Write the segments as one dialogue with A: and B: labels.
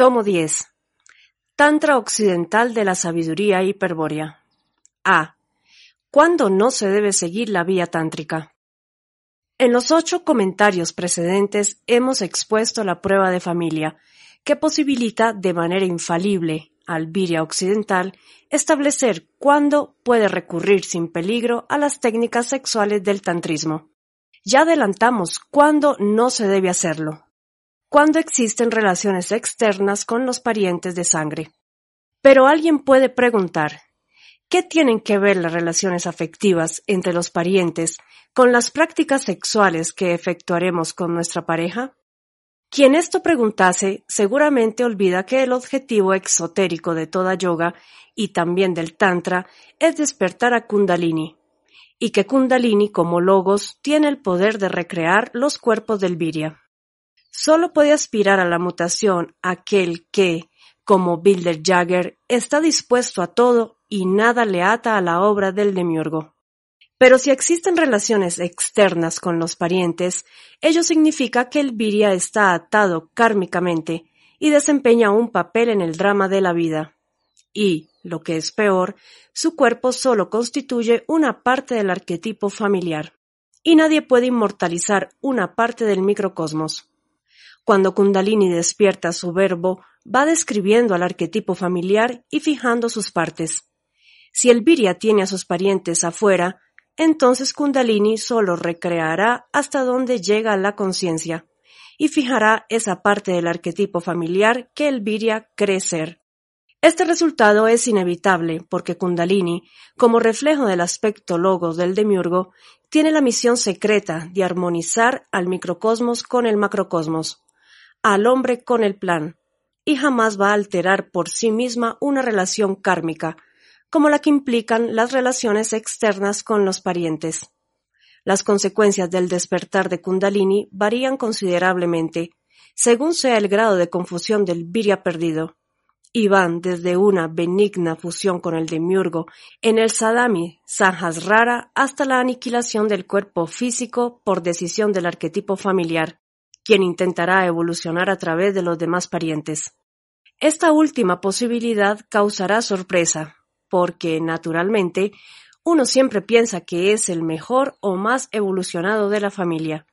A: Tomo 10. Tantra Occidental de la Sabiduría Hiperbórea. A. ¿Cuándo no se debe seguir la vía tántrica? En los ocho comentarios precedentes hemos expuesto la prueba de familia, que posibilita de manera infalible al Virya occidental establecer cuándo puede recurrir sin peligro a las técnicas sexuales del tantrismo. Ya adelantamos cuándo no se debe hacerlo cuando existen relaciones externas con los parientes de sangre. Pero alguien puede preguntar, ¿qué tienen que ver las relaciones afectivas entre los parientes con las prácticas sexuales que efectuaremos con nuestra pareja? Quien esto preguntase seguramente olvida que el objetivo exotérico de toda yoga y también del Tantra es despertar a Kundalini, y que Kundalini como logos tiene el poder de recrear los cuerpos del Virya. Solo puede aspirar a la mutación aquel que, como Bilder Jagger, está dispuesto a todo y nada le ata a la obra del demiurgo. Pero si existen relaciones externas con los parientes, ello significa que el viria está atado kármicamente y desempeña un papel en el drama de la vida. Y, lo que es peor, su cuerpo solo constituye una parte del arquetipo familiar. Y nadie puede inmortalizar una parte del microcosmos. Cuando Kundalini despierta su verbo, va describiendo al arquetipo familiar y fijando sus partes. Si el Virya tiene a sus parientes afuera, entonces Kundalini solo recreará hasta donde llega la conciencia y fijará esa parte del arquetipo familiar que el Virya cree ser. Este resultado es inevitable porque Kundalini, como reflejo del aspecto logos del demiurgo, tiene la misión secreta de armonizar al microcosmos con el macrocosmos al hombre con el plan, y jamás va a alterar por sí misma una relación kármica, como la que implican las relaciones externas con los parientes. Las consecuencias del despertar de Kundalini varían considerablemente, según sea el grado de confusión del virya perdido, y van desde una benigna fusión con el demiurgo en el sadami rara hasta la aniquilación del cuerpo físico por decisión del arquetipo familiar, quien intentará evolucionar a través de los demás parientes. Esta última posibilidad causará sorpresa, porque, naturalmente, uno siempre piensa que es el mejor o más evolucionado de la familia,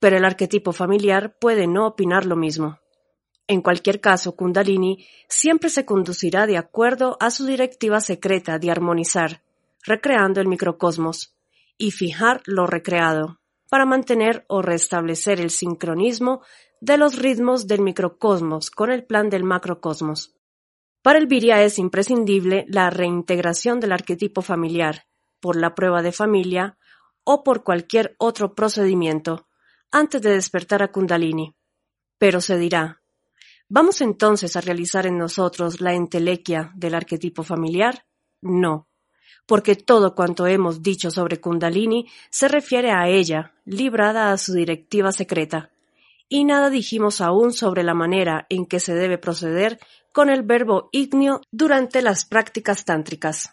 A: pero el arquetipo familiar puede no opinar lo mismo. En cualquier caso, Kundalini siempre se conducirá de acuerdo a su directiva secreta de armonizar, recreando el microcosmos, y fijar lo recreado para mantener o restablecer el sincronismo de los ritmos del microcosmos con el plan del macrocosmos. Para el Viria es imprescindible la reintegración del arquetipo familiar, por la prueba de familia o por cualquier otro procedimiento, antes de despertar a Kundalini. Pero se dirá, ¿vamos entonces a realizar en nosotros la entelequia del arquetipo familiar? No porque todo cuanto hemos dicho sobre Kundalini se refiere a ella, librada a su directiva secreta. Y nada dijimos aún sobre la manera en que se debe proceder con el verbo ignio durante las prácticas tántricas.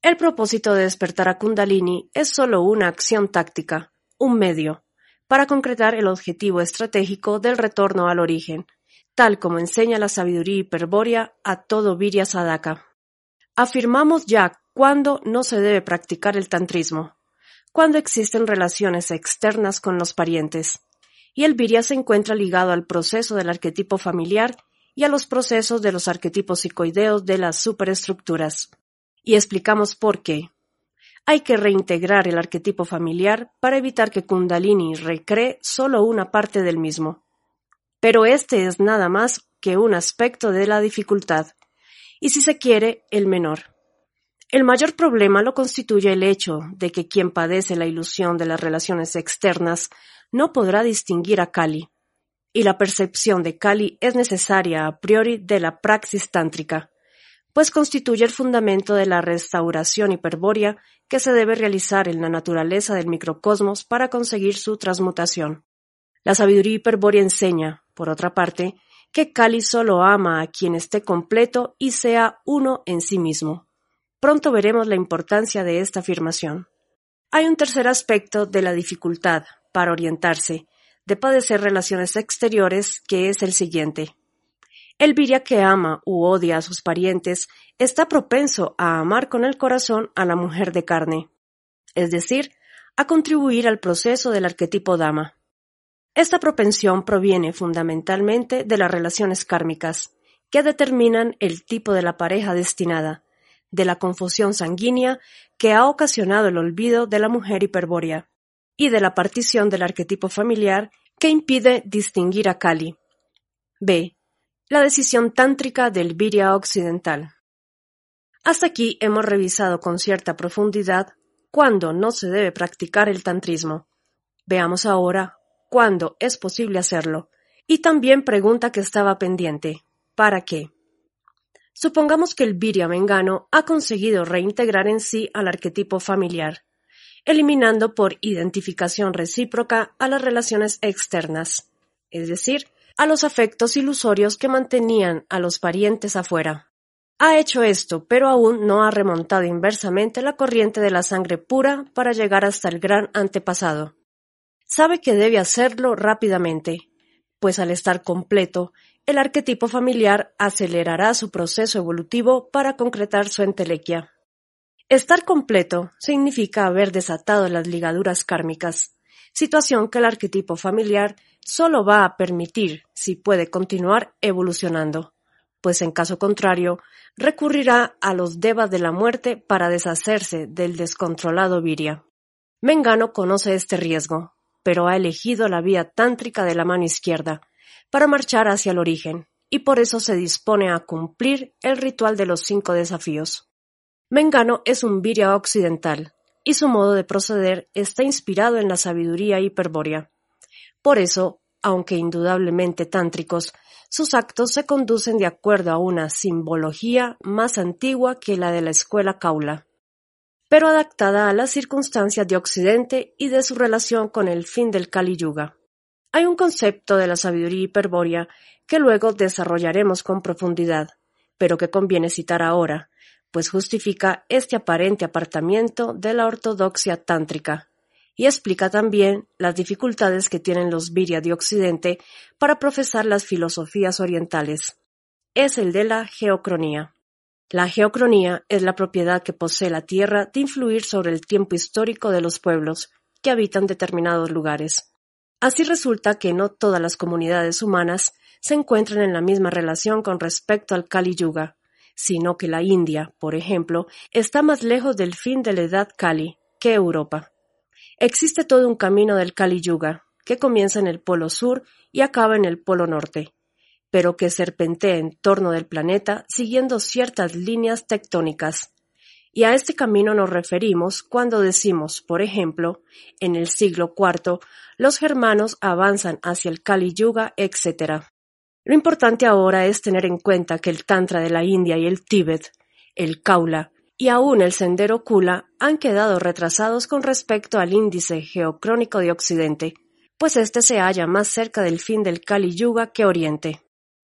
A: El propósito de despertar a Kundalini es solo una acción táctica, un medio, para concretar el objetivo estratégico del retorno al origen, tal como enseña la sabiduría hiperbórea a todo Virya Sadaka. Afirmamos ya cuándo no se debe practicar el tantrismo, cuando existen relaciones externas con los parientes, y el virya se encuentra ligado al proceso del arquetipo familiar y a los procesos de los arquetipos psicoideos de las superestructuras. Y explicamos por qué. Hay que reintegrar el arquetipo familiar para evitar que Kundalini recree solo una parte del mismo. Pero este es nada más que un aspecto de la dificultad, y si se quiere, el menor. El mayor problema lo constituye el hecho de que quien padece la ilusión de las relaciones externas no podrá distinguir a Kali. y la percepción de Kali es necesaria a priori de la praxis tántrica, pues constituye el fundamento de la restauración hiperbórea que se debe realizar en la naturaleza del microcosmos para conseguir su transmutación. La sabiduría hiperbórea enseña, por otra parte, que Kali solo ama a quien esté completo y sea uno en sí mismo. Pronto veremos la importancia de esta afirmación. Hay un tercer aspecto de la dificultad para orientarse, de padecer relaciones exteriores, que es el siguiente. El viria que ama u odia a sus parientes está propenso a amar con el corazón a la mujer de carne, es decir, a contribuir al proceso del arquetipo dama. Esta propensión proviene fundamentalmente de las relaciones kármicas, que determinan el tipo de la pareja destinada, de la confusión sanguínea que ha ocasionado el olvido de la mujer hiperbórea, y de la partición del arquetipo familiar que impide distinguir a Kali. B. La decisión tántrica del Virya occidental. Hasta aquí hemos revisado con cierta profundidad cuándo no se debe practicar el tantrismo. Veamos ahora cuándo es posible hacerlo. Y también pregunta que estaba pendiente. ¿Para qué? Supongamos que el Virya Mengano ha conseguido reintegrar en sí al arquetipo familiar eliminando por identificación recíproca a las relaciones externas, es decir, a los afectos ilusorios que mantenían a los parientes afuera. Ha hecho esto, pero aún no ha remontado inversamente la corriente de la sangre pura para llegar hasta el gran antepasado. Sabe que debe hacerlo rápidamente, pues al estar completo, el arquetipo familiar acelerará su proceso evolutivo para concretar su entelequia. Estar completo significa haber desatado las ligaduras kármicas, situación que el arquetipo familiar solo va a permitir si puede continuar evolucionando, pues en caso contrario recurrirá a los devas de la muerte para deshacerse del descontrolado viria. Mengano conoce este riesgo, pero ha elegido la vía tántrica de la mano izquierda para marchar hacia el origen, y por eso se dispone a cumplir el ritual de los cinco desafíos. Mengano es un Virya occidental, y su modo de proceder está inspirado en la sabiduría hiperbórea. Por eso, aunque indudablemente tántricos, sus actos se conducen de acuerdo a una simbología más antigua que la de la escuela Kaula, pero adaptada a las circunstancias de Occidente y de su relación con el fin del Kali Yuga. Hay un concepto de la sabiduría hiperbórea que luego desarrollaremos con profundidad, pero que conviene citar ahora, pues justifica este aparente apartamiento de la ortodoxia tántrica y explica también las dificultades que tienen los Virya de Occidente para profesar las filosofías orientales. Es el de la geocronía. La geocronía es la propiedad que posee la Tierra de influir sobre el tiempo histórico de los pueblos que habitan determinados lugares. Así resulta que no todas las comunidades humanas se encuentran en la misma relación con respecto al Kali Yuga, sino que la India, por ejemplo, está más lejos del fin de la edad Kali que Europa. Existe todo un camino del Kali Yuga, que comienza en el polo sur y acaba en el polo norte, pero que serpentea en torno del planeta siguiendo ciertas líneas tectónicas. Y a este camino nos referimos cuando decimos, por ejemplo, en el siglo IV, los germanos avanzan hacia el Kali Yuga, etc. Lo importante ahora es tener en cuenta que el Tantra de la India y el Tíbet, el Kaula y aún el Sendero Kula han quedado retrasados con respecto al índice geocrónico de Occidente, pues este se halla más cerca del fin del Kali Yuga que Oriente.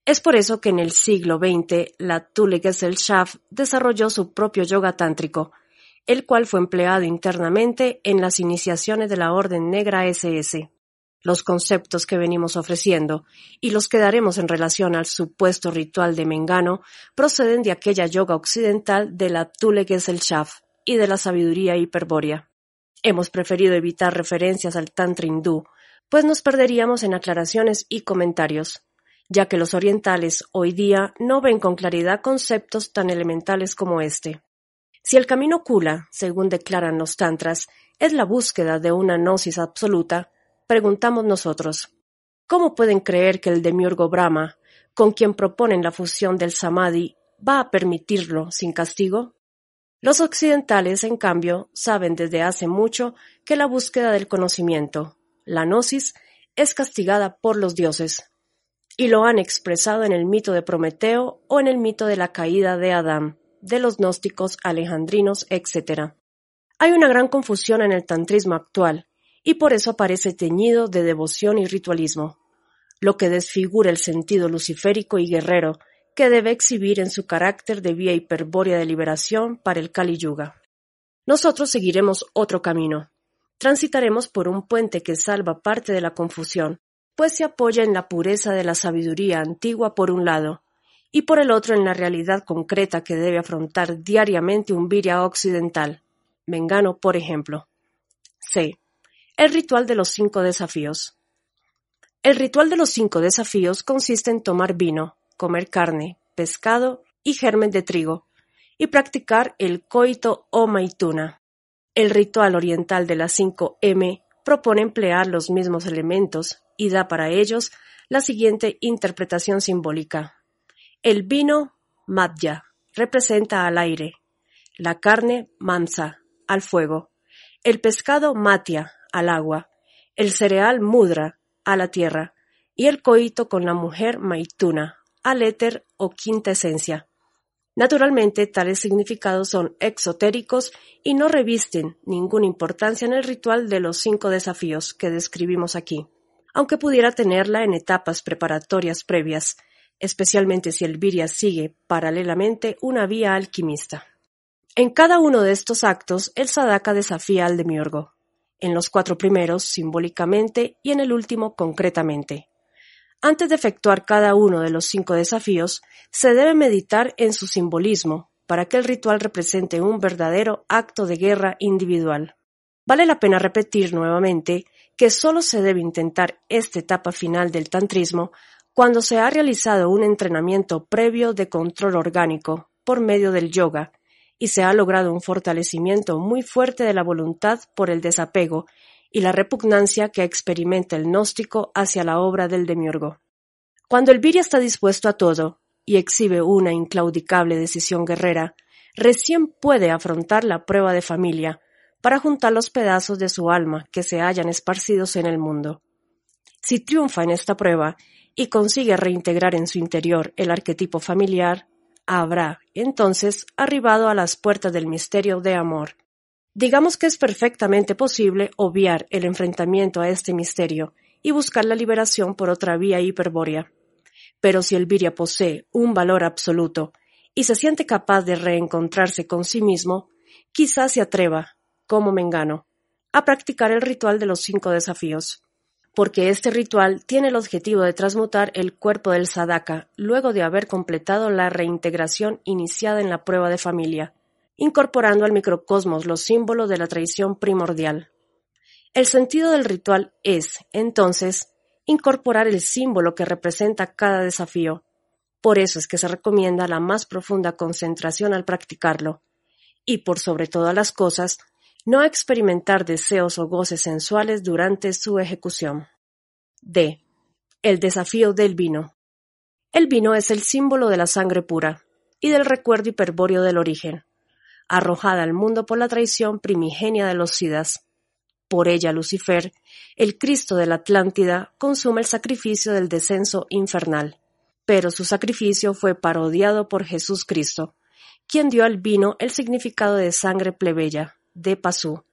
A: Es por eso que en el siglo XX la Tule Gesellschaft desarrolló su propio yoga tántrico, el cual fue empleado internamente en las iniciaciones de la Orden Negra SS los conceptos que venimos ofreciendo y los que daremos en relación al supuesto ritual de Mengano proceden de aquella yoga occidental de la Tule Gesellschaft y de la sabiduría hiperbórea. Hemos preferido evitar referencias al Tantra hindú, pues nos perderíamos en aclaraciones y comentarios, ya que los orientales hoy día no ven con claridad conceptos tan elementales como este. Si el camino Kula, según declaran los tantras, es la búsqueda de una gnosis absoluta, preguntamos nosotros, ¿cómo pueden creer que el demiurgo Brahma, con quien proponen la fusión del samadhi, va a permitirlo sin castigo? Los occidentales, en cambio, saben desde hace mucho que la búsqueda del conocimiento, la gnosis, es castigada por los dioses, y lo han expresado en el mito de Prometeo o en el mito de la caída de Adán, de los gnósticos alejandrinos, etc. Hay una gran confusión en el tantrismo actual, y por eso aparece teñido de devoción y ritualismo, lo que desfigura el sentido luciférico y guerrero que debe exhibir en su carácter de vía hiperbórea de liberación para el Kali Yuga. Nosotros seguiremos otro camino. Transitaremos por un puente que salva parte de la confusión, pues se apoya en la pureza de la sabiduría antigua por un lado, y por el otro en la realidad concreta que debe afrontar diariamente un viria occidental. Mengano, por ejemplo. C. El ritual de los cinco desafíos. El ritual de los cinco desafíos consiste en tomar vino, comer carne, pescado y germen de trigo, y practicar el coito o maituna. El ritual oriental de las cinco M propone emplear los mismos elementos y da para ellos la siguiente interpretación simbólica. El vino, madya, representa al aire, la carne, mansa, al fuego, el pescado, matia, al agua, el cereal, mudra, a la tierra, y el coito con la mujer, maituna, al éter o quinta esencia. Naturalmente, tales significados son exotéricos y no revisten ninguna importancia en el ritual de los cinco desafíos que describimos aquí, aunque pudiera tenerla en etapas preparatorias previas, especialmente si el Virya sigue paralelamente una vía alquimista. En cada uno de estos actos, el Sadaka desafía al demiurgo, en los cuatro primeros simbólicamente y en el último concretamente. Antes de efectuar cada uno de los cinco desafíos, se debe meditar en su simbolismo para que el ritual represente un verdadero acto de guerra individual. Vale la pena repetir nuevamente que solo se debe intentar esta etapa final del tantrismo cuando se ha realizado un entrenamiento previo de control orgánico por medio del yoga y se ha logrado un fortalecimiento muy fuerte de la voluntad por el desapego y la repugnancia que experimenta el gnóstico hacia la obra del demiurgo. Cuando el viria está dispuesto a todo y exhibe una inclaudicable decisión guerrera, recién puede afrontar la prueba de familia para juntar los pedazos de su alma que se hallan esparcidos en el mundo. Si triunfa en esta prueba y consigue reintegrar en su interior el arquetipo familiar, habrá, entonces, arribado a las puertas del misterio de amor. Digamos que es perfectamente posible obviar el enfrentamiento a este misterio y buscar la liberación por otra vía hiperbórea. Pero si el viria posee un valor absoluto y se siente capaz de reencontrarse con sí mismo, quizás se atreva, como Mengano, a practicar el ritual de los cinco desafíos porque este ritual tiene el objetivo de transmutar el cuerpo del sadaka luego de haber completado la reintegración iniciada en la prueba de familia, incorporando al microcosmos los símbolos de la tradición primordial. El sentido del ritual es, entonces, incorporar el símbolo que representa cada desafío. Por eso es que se recomienda la más profunda concentración al practicarlo, y por sobre todas las cosas, no experimentar deseos o goces sensuales durante su ejecución. D. El desafío del vino. El vino es el símbolo de la sangre pura y del recuerdo hiperbóreo del origen, arrojada al mundo por la traición primigenia de los Sidas. Por ella Lucifer, el Cristo de la Atlántida, consume el sacrificio del descenso infernal. Pero su sacrificio fue parodiado por Jesús Cristo, quien dio al vino el significado de sangre plebeya, de Pasú,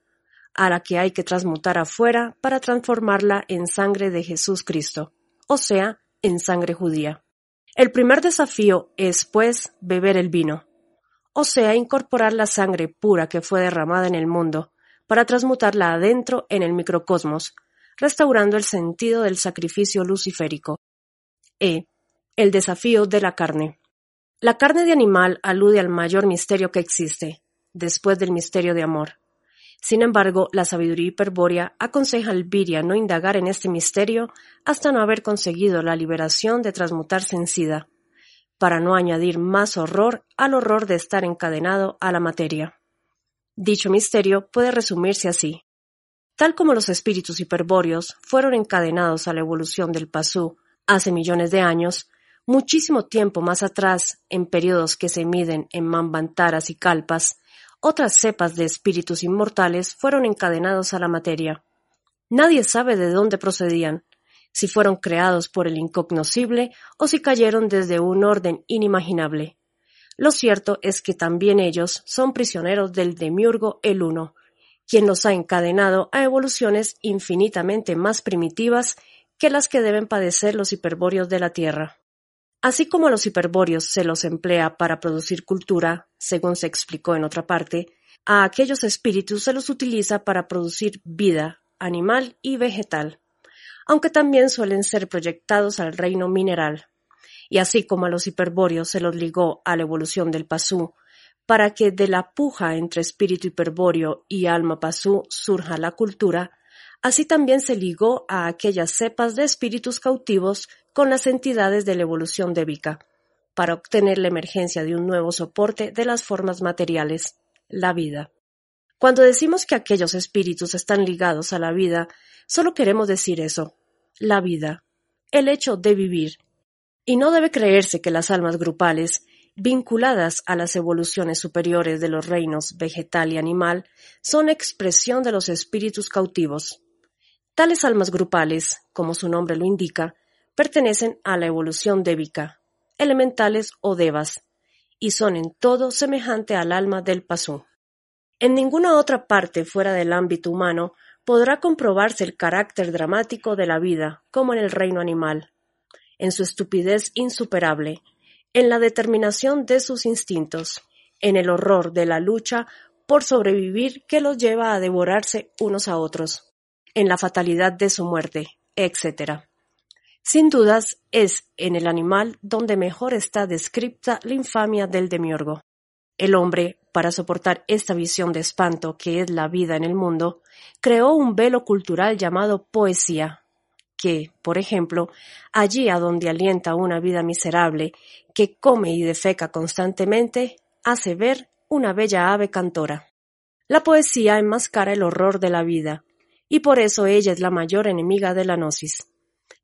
A: a la que hay que transmutar afuera para transformarla en sangre de Jesús Cristo, o sea, en sangre judía. El primer desafío es, pues, beber el vino, o sea, incorporar la sangre pura que fue derramada en el mundo, para transmutarla adentro en el microcosmos, restaurando el sentido del sacrificio luciférico. E. El desafío de la carne. La carne de animal alude al mayor misterio que existe, después del misterio de amor. Sin embargo, la sabiduría hiperbórea aconseja al Viria no indagar en este misterio hasta no haber conseguido la liberación de transmutarse en sida, para no añadir más horror al horror de estar encadenado a la materia. Dicho misterio puede resumirse así. Tal como los espíritus hiperbóreos fueron encadenados a la evolución del Pasú hace millones de años, muchísimo tiempo más atrás, en periodos que se miden en mambantaras y calpas, otras cepas de espíritus inmortales fueron encadenados a la materia. Nadie sabe de dónde procedían, si fueron creados por el incognoscible o si cayeron desde un orden inimaginable. Lo cierto es que también ellos son prisioneros del demiurgo el Uno, quien los ha encadenado a evoluciones infinitamente más primitivas que las que deben padecer los hiperbóreos de la Tierra. Así como a los hiperbóreos se los emplea para producir cultura, según se explicó en otra parte, a aquellos espíritus se los utiliza para producir vida, animal y vegetal, aunque también suelen ser proyectados al reino mineral. Y así como a los hiperbóreos se los ligó a la evolución del pasú, para que de la puja entre espíritu hiperbóreo y alma pasú surja la cultura, así también se ligó a aquellas cepas de espíritus cautivos con las entidades de la evolución débica, para obtener la emergencia de un nuevo soporte de las formas materiales, la vida. Cuando decimos que aquellos espíritus están ligados a la vida, solo queremos decir eso, la vida, el hecho de vivir. Y no debe creerse que las almas grupales, vinculadas a las evoluciones superiores de los reinos vegetal y animal, son expresión de los espíritus cautivos. Tales almas grupales, como su nombre lo indica, pertenecen a la evolución débica, elementales o devas, y son en todo semejante al alma del pasú. En ninguna otra parte fuera del ámbito humano podrá comprobarse el carácter dramático de la vida como en el reino animal, en su estupidez insuperable, en la determinación de sus instintos, en el horror de la lucha por sobrevivir que los lleva a devorarse unos a otros, en la fatalidad de su muerte, etc. Sin dudas, es en el animal donde mejor está descripta la infamia del demiurgo. El hombre, para soportar esta visión de espanto que es la vida en el mundo, creó un velo cultural llamado poesía, que, por ejemplo, allí a donde alienta una vida miserable, que come y defeca constantemente, hace ver una bella ave cantora. La poesía enmascara el horror de la vida, y por eso ella es la mayor enemiga de la gnosis.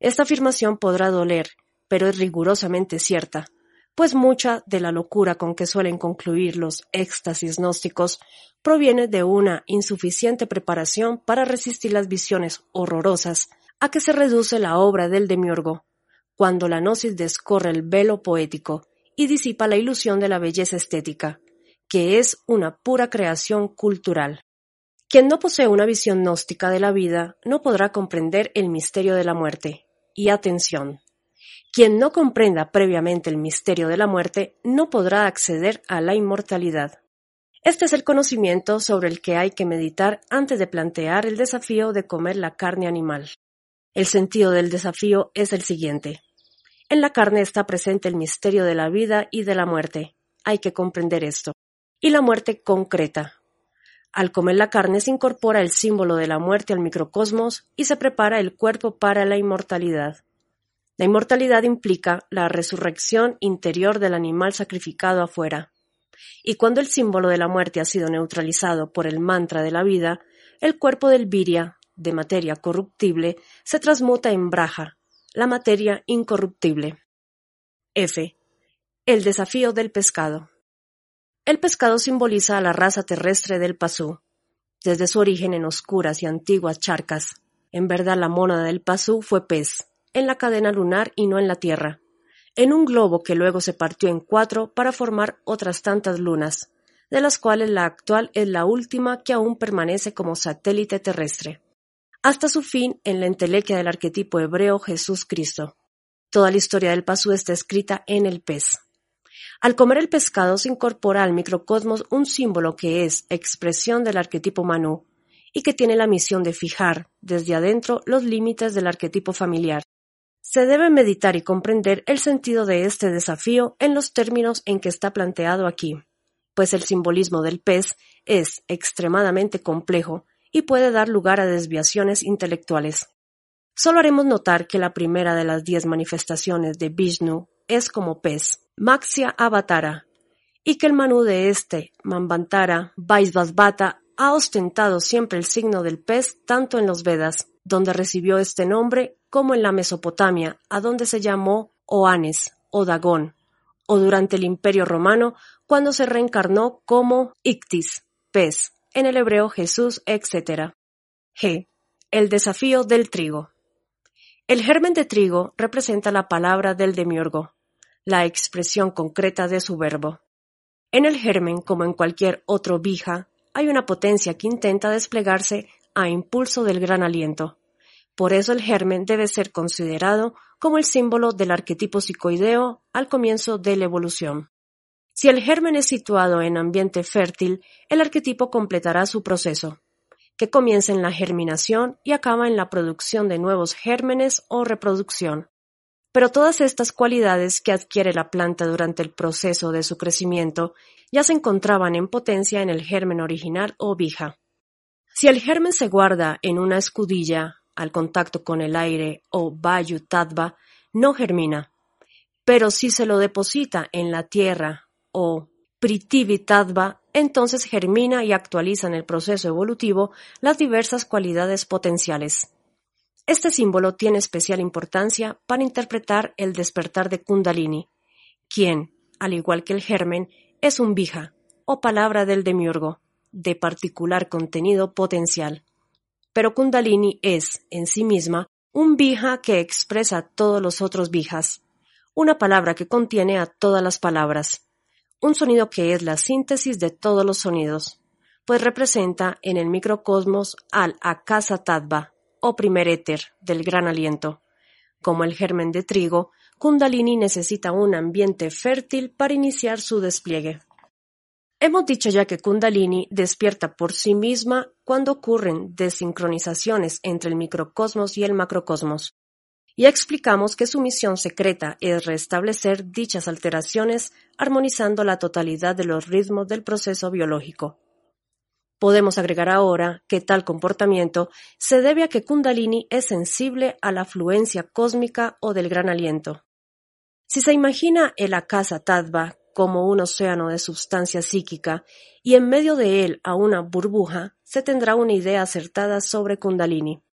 A: Esta afirmación podrá doler, pero es rigurosamente cierta, pues mucha de la locura con que suelen concluir los éxtasis gnósticos proviene de una insuficiente preparación para resistir las visiones horrorosas a que se reduce la obra del demiurgo, cuando la gnosis descorre el velo poético y disipa la ilusión de la belleza estética, que es una pura creación cultural. Quien no posee una visión gnóstica de la vida no podrá comprender el misterio de la muerte. Y atención, quien no comprenda previamente el misterio de la muerte no podrá acceder a la inmortalidad. Este es el conocimiento sobre el que hay que meditar antes de plantear el desafío de comer la carne animal. El sentido del desafío es el siguiente. En la carne está presente el misterio de la vida y de la muerte. Hay que comprender esto. Y la muerte concreta, al comer la carne se incorpora el símbolo de la muerte al microcosmos y se prepara el cuerpo para la inmortalidad. La inmortalidad implica la resurrección interior del animal sacrificado afuera. Y cuando el símbolo de la muerte ha sido neutralizado por el mantra de la vida, el cuerpo del viria, de materia corruptible, se transmuta en braja, la materia incorruptible. F. El desafío del pescado. El pescado simboliza a la raza terrestre del Pasú, desde su origen en oscuras y antiguas charcas. En verdad la mónada del Pasú fue pez, en la cadena lunar y no en la Tierra, en un globo que luego se partió en cuatro para formar otras tantas lunas, de las cuales la actual es la última que aún permanece como satélite terrestre, hasta su fin en la entelequia del arquetipo hebreo Jesús Cristo. Toda la historia del Pasú está escrita en el pez. Al comer el pescado se incorpora al microcosmos un símbolo que es expresión del arquetipo Manu y que tiene la misión de fijar desde adentro los límites del arquetipo familiar. Se debe meditar y comprender el sentido de este desafío en los términos en que está planteado aquí, pues el simbolismo del pez es extremadamente complejo y puede dar lugar a desviaciones intelectuales. Solo haremos notar que la primera de las diez manifestaciones de Vishnu es como pez, Maxia Avatara, y que el Manu de este, Mambantara, Vaisvasvata, ha ostentado siempre el signo del pez tanto en los Vedas, donde recibió este nombre, como en la Mesopotamia, a donde se llamó Oanes o Dagón, o durante el Imperio Romano, cuando se reencarnó como Ictis, pez, en el hebreo Jesús, etc. G. El desafío del trigo. El germen de trigo representa la palabra del demiurgo, la expresión concreta de su verbo. En el germen, como en cualquier otro vija, hay una potencia que intenta desplegarse a impulso del gran aliento. Por eso el germen debe ser considerado como el símbolo del arquetipo psicoideo al comienzo de la evolución. Si el germen es situado en ambiente fértil, el arquetipo completará su proceso, que comienza en la germinación y acaba en la producción de nuevos gérmenes o reproducción. Pero todas estas cualidades que adquiere la planta durante el proceso de su crecimiento ya se encontraban en potencia en el germen original o vija. Si el germen se guarda en una escudilla al contacto con el aire o vayu tadva, no germina. Pero si se lo deposita en la tierra o pritivi tadva, entonces germina y actualiza en el proceso evolutivo las diversas cualidades potenciales. Este símbolo tiene especial importancia para interpretar el despertar de Kundalini, quien, al igual que el germen, es un bija, o palabra del demiurgo, de particular contenido potencial. Pero Kundalini es, en sí misma, un bija que expresa todos los otros vijas, una palabra que contiene a todas las palabras, un sonido que es la síntesis de todos los sonidos, pues representa en el microcosmos al Akasa Tattva, o primer éter del gran aliento. Como el germen de trigo, Kundalini necesita un ambiente fértil para iniciar su despliegue. Hemos dicho ya que Kundalini despierta por sí misma cuando ocurren desincronizaciones entre el microcosmos y el macrocosmos. Y explicamos que su misión secreta es restablecer dichas alteraciones armonizando la totalidad de los ritmos del proceso biológico. Podemos agregar ahora que tal comportamiento se debe a que Kundalini es sensible a la fluencia cósmica o del gran aliento. Si se imagina el Akasa Tattva como un océano de sustancia psíquica y en medio de él a una burbuja, se tendrá una idea acertada sobre Kundalini.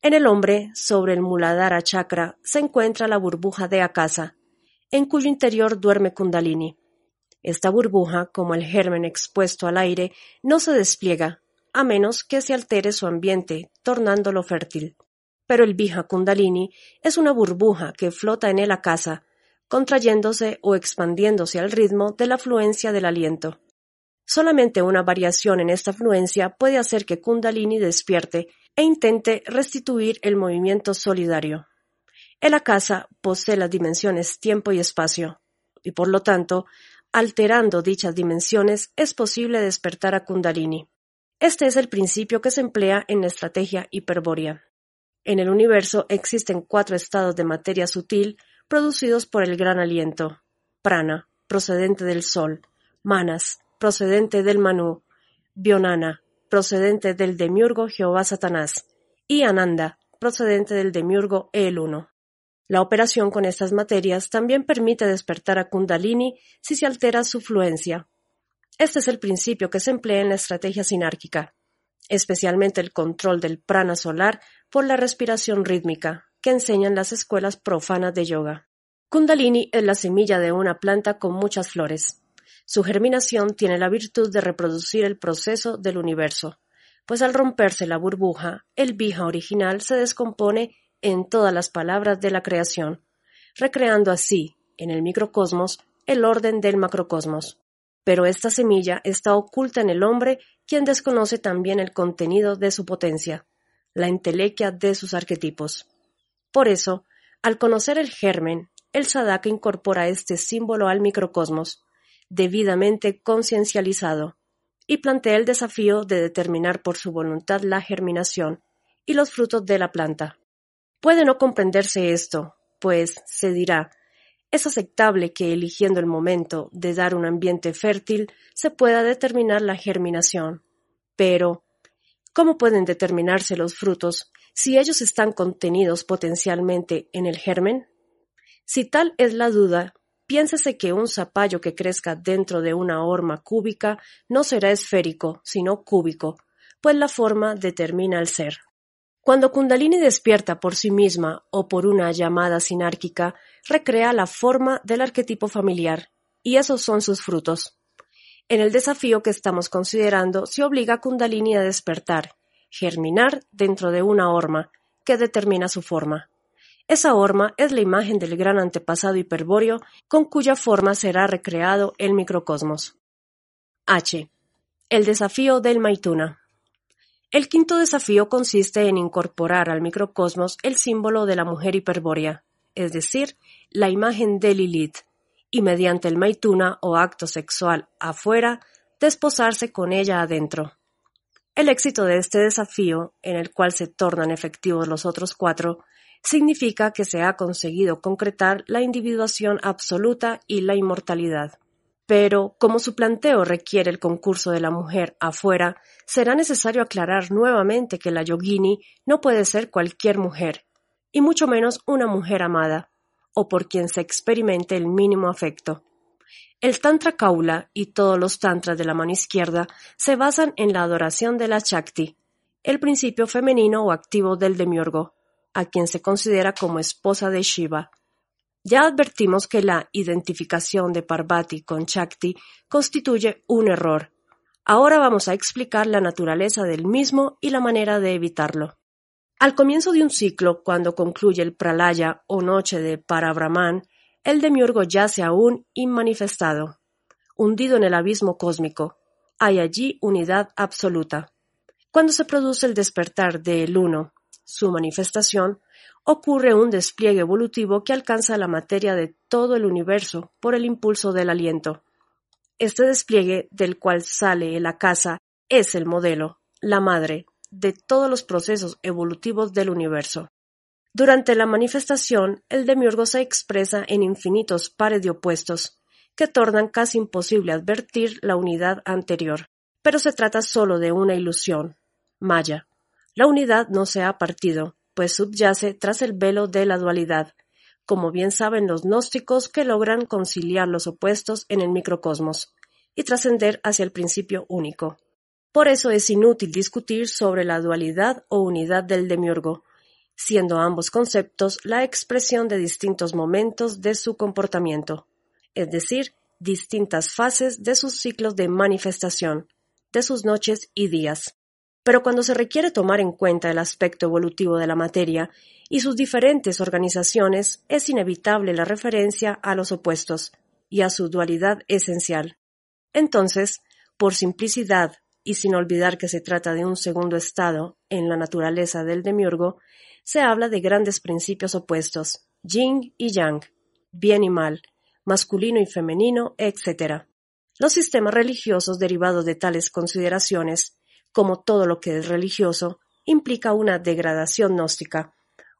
A: En el hombre, sobre el Muladhara chakra, se encuentra la burbuja de Akasa, en cuyo interior duerme Kundalini. Esta burbuja, como el germen expuesto al aire, no se despliega, a menos que se altere su ambiente, tornándolo fértil. Pero el Bija Kundalini es una burbuja que flota en el casa, contrayéndose o expandiéndose al ritmo de la fluencia del aliento. Solamente una variación en esta fluencia puede hacer que Kundalini despierte e intente restituir el movimiento solidario. El Akasa posee las dimensiones tiempo y espacio, y por lo tanto Alterando dichas dimensiones es posible despertar a Kundalini. Este es el principio que se emplea en la estrategia hiperbórea. En el universo existen cuatro estados de materia sutil producidos por el gran aliento: prana, procedente del sol, manas, procedente del Manu, Bionana, procedente del demiurgo Jehová Satanás, y Ananda, procedente del demiurgo El Uno. La operación con estas materias también permite despertar a Kundalini si se altera su fluencia. Este es el principio que se emplea en la estrategia sinárquica, especialmente el control del prana solar por la respiración rítmica, que enseñan las escuelas profanas de yoga. Kundalini es la semilla de una planta con muchas flores. Su germinación tiene la virtud de reproducir el proceso del universo, pues al romperse la burbuja, el bija original se descompone en todas las palabras de la creación, recreando así, en el microcosmos, el orden del macrocosmos. Pero esta semilla está oculta en el hombre, quien desconoce también el contenido de su potencia, la entelequia de sus arquetipos. Por eso, al conocer el germen, el sadaka incorpora este símbolo al microcosmos, debidamente conciencializado, y plantea el desafío de determinar por su voluntad la germinación y los frutos de la planta. Puede no comprenderse esto, pues, se dirá, es aceptable que eligiendo el momento de dar un ambiente fértil se pueda determinar la germinación. Pero, ¿cómo pueden determinarse los frutos si ellos están contenidos potencialmente en el germen? Si tal es la duda, piénsese que un zapallo que crezca dentro de una horma cúbica no será esférico, sino cúbico, pues la forma determina el ser. Cuando Kundalini despierta por sí misma o por una llamada sinárquica, recrea la forma del arquetipo familiar, y esos son sus frutos. En el desafío que estamos considerando, se obliga a Kundalini a despertar, germinar dentro de una horma, que determina su forma. Esa horma es la imagen del gran antepasado hiperbóreo con cuya forma será recreado el microcosmos. H. El desafío del Maituna. El quinto desafío consiste en incorporar al microcosmos el símbolo de la mujer hiperbórea, es decir, la imagen de Lilith, y mediante el maituna o acto sexual afuera, desposarse con ella adentro. El éxito de este desafío, en el cual se tornan efectivos los otros cuatro, significa que se ha conseguido concretar la individuación absoluta y la inmortalidad. Pero, como su planteo requiere el concurso de la mujer afuera, será necesario aclarar nuevamente que la yogini no puede ser cualquier mujer, y mucho menos una mujer amada, o por quien se experimente el mínimo afecto. El Tantra Kaula y todos los tantras de la mano izquierda se basan en la adoración de la Shakti, el principio femenino o activo del demiurgo, a quien se considera como esposa de Shiva. Ya advertimos que la identificación de Parvati con Shakti constituye un error. Ahora vamos a explicar la naturaleza del mismo y la manera de evitarlo. Al comienzo de un ciclo, cuando concluye el pralaya o noche de Parabrahman, el demiurgo yace aún inmanifestado, hundido en el abismo cósmico. Hay allí unidad absoluta. Cuando se produce el despertar del uno, su manifestación, ocurre un despliegue evolutivo que alcanza la materia de todo el universo por el impulso del aliento. Este despliegue del cual sale la casa es el modelo, la madre, de todos los procesos evolutivos del universo. Durante la manifestación, el demiurgo se expresa en infinitos pares de opuestos, que tornan casi imposible advertir la unidad anterior. Pero se trata solo de una ilusión, maya. La unidad no se ha partido, pues subyace tras el velo de la dualidad, como bien saben los gnósticos que logran conciliar los opuestos en el microcosmos y trascender hacia el principio único. Por eso es inútil discutir sobre la dualidad o unidad del demiurgo, siendo ambos conceptos la expresión de distintos momentos de su comportamiento, es decir, distintas fases de sus ciclos de manifestación, de sus noches y días. Pero cuando se requiere tomar en cuenta el aspecto evolutivo de la materia y sus diferentes organizaciones, es inevitable la referencia a los opuestos y a su dualidad esencial. Entonces, por simplicidad y sin olvidar que se trata de un segundo estado en la naturaleza del demiurgo, se habla de grandes principios opuestos, yin y yang, bien y mal, masculino y femenino, etc. Los sistemas religiosos derivados de tales consideraciones como todo lo que es religioso, implica una degradación gnóstica,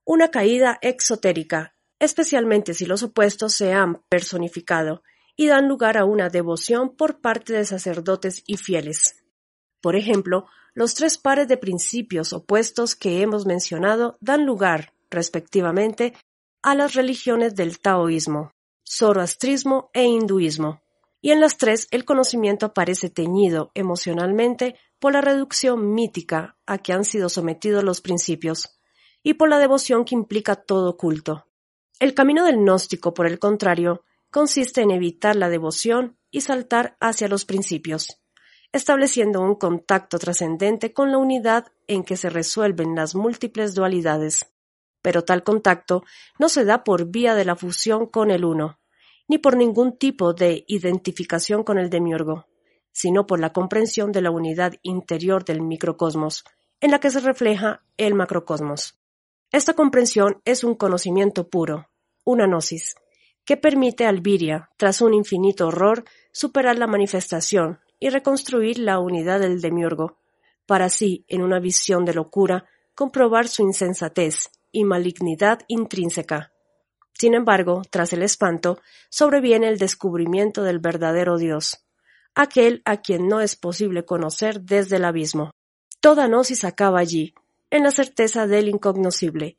A: una caída exotérica, especialmente si los opuestos se han personificado y dan lugar a una devoción por parte de sacerdotes y fieles. Por ejemplo, los tres pares de principios opuestos que hemos mencionado dan lugar, respectivamente, a las religiones del taoísmo, zoroastrismo e hinduismo. Y en las tres el conocimiento aparece teñido emocionalmente por la reducción mítica a que han sido sometidos los principios, y por la devoción que implica todo culto. El camino del gnóstico, por el contrario, consiste en evitar la devoción y saltar hacia los principios, estableciendo un contacto trascendente con la unidad en que se resuelven las múltiples dualidades. Pero tal contacto no se da por vía de la fusión con el uno, ni por ningún tipo de identificación con el demiurgo sino por la comprensión de la unidad interior del microcosmos, en la que se refleja el macrocosmos. Esta comprensión es un conocimiento puro, una gnosis, que permite al Viria, tras un infinito horror, superar la manifestación y reconstruir la unidad del demiurgo, para así, en una visión de locura, comprobar su insensatez y malignidad intrínseca. Sin embargo, tras el espanto, sobreviene el descubrimiento del verdadero Dios, aquel a quien no es posible conocer desde el abismo. Toda gnosis acaba allí, en la certeza del incognoscible,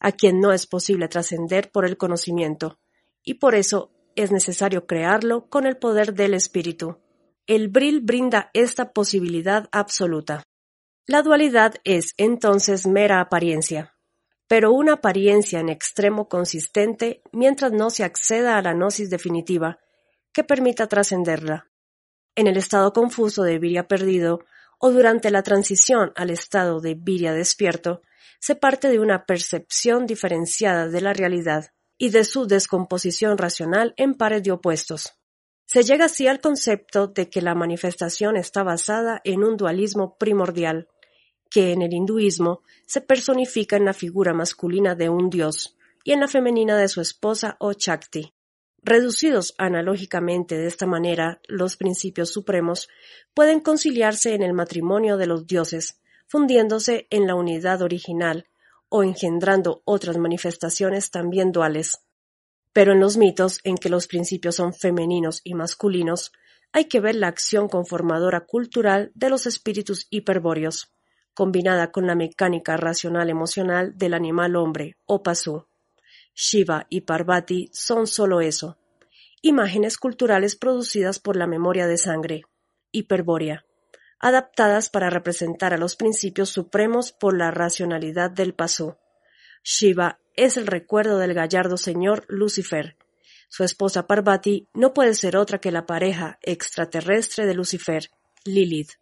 A: a quien no es posible trascender por el conocimiento, y por eso es necesario crearlo con el poder del espíritu. El bril brinda esta posibilidad absoluta. La dualidad es entonces mera apariencia, pero una apariencia en extremo consistente mientras no se acceda a la gnosis definitiva, que permita trascenderla en el estado confuso de viria perdido o durante la transición al estado de viria despierto, se parte de una percepción diferenciada de la realidad y de su descomposición racional en pares de opuestos. Se llega así al concepto de que la manifestación está basada en un dualismo primordial, que en el hinduismo se personifica en la figura masculina de un dios y en la femenina de su esposa o Chakti. Reducidos analógicamente de esta manera, los principios supremos pueden conciliarse en el matrimonio de los dioses, fundiéndose en la unidad original o engendrando otras manifestaciones también duales. Pero en los mitos en que los principios son femeninos y masculinos, hay que ver la acción conformadora cultural de los espíritus hiperbóreos, combinada con la mecánica racional emocional del animal hombre o pasú. Shiva y Parvati son solo eso, imágenes culturales producidas por la memoria de sangre, hiperbórea, adaptadas para representar a los principios supremos por la racionalidad del pasó. Shiva es el recuerdo del gallardo señor Lucifer. Su esposa Parvati no puede ser otra que la pareja extraterrestre de Lucifer, Lilith.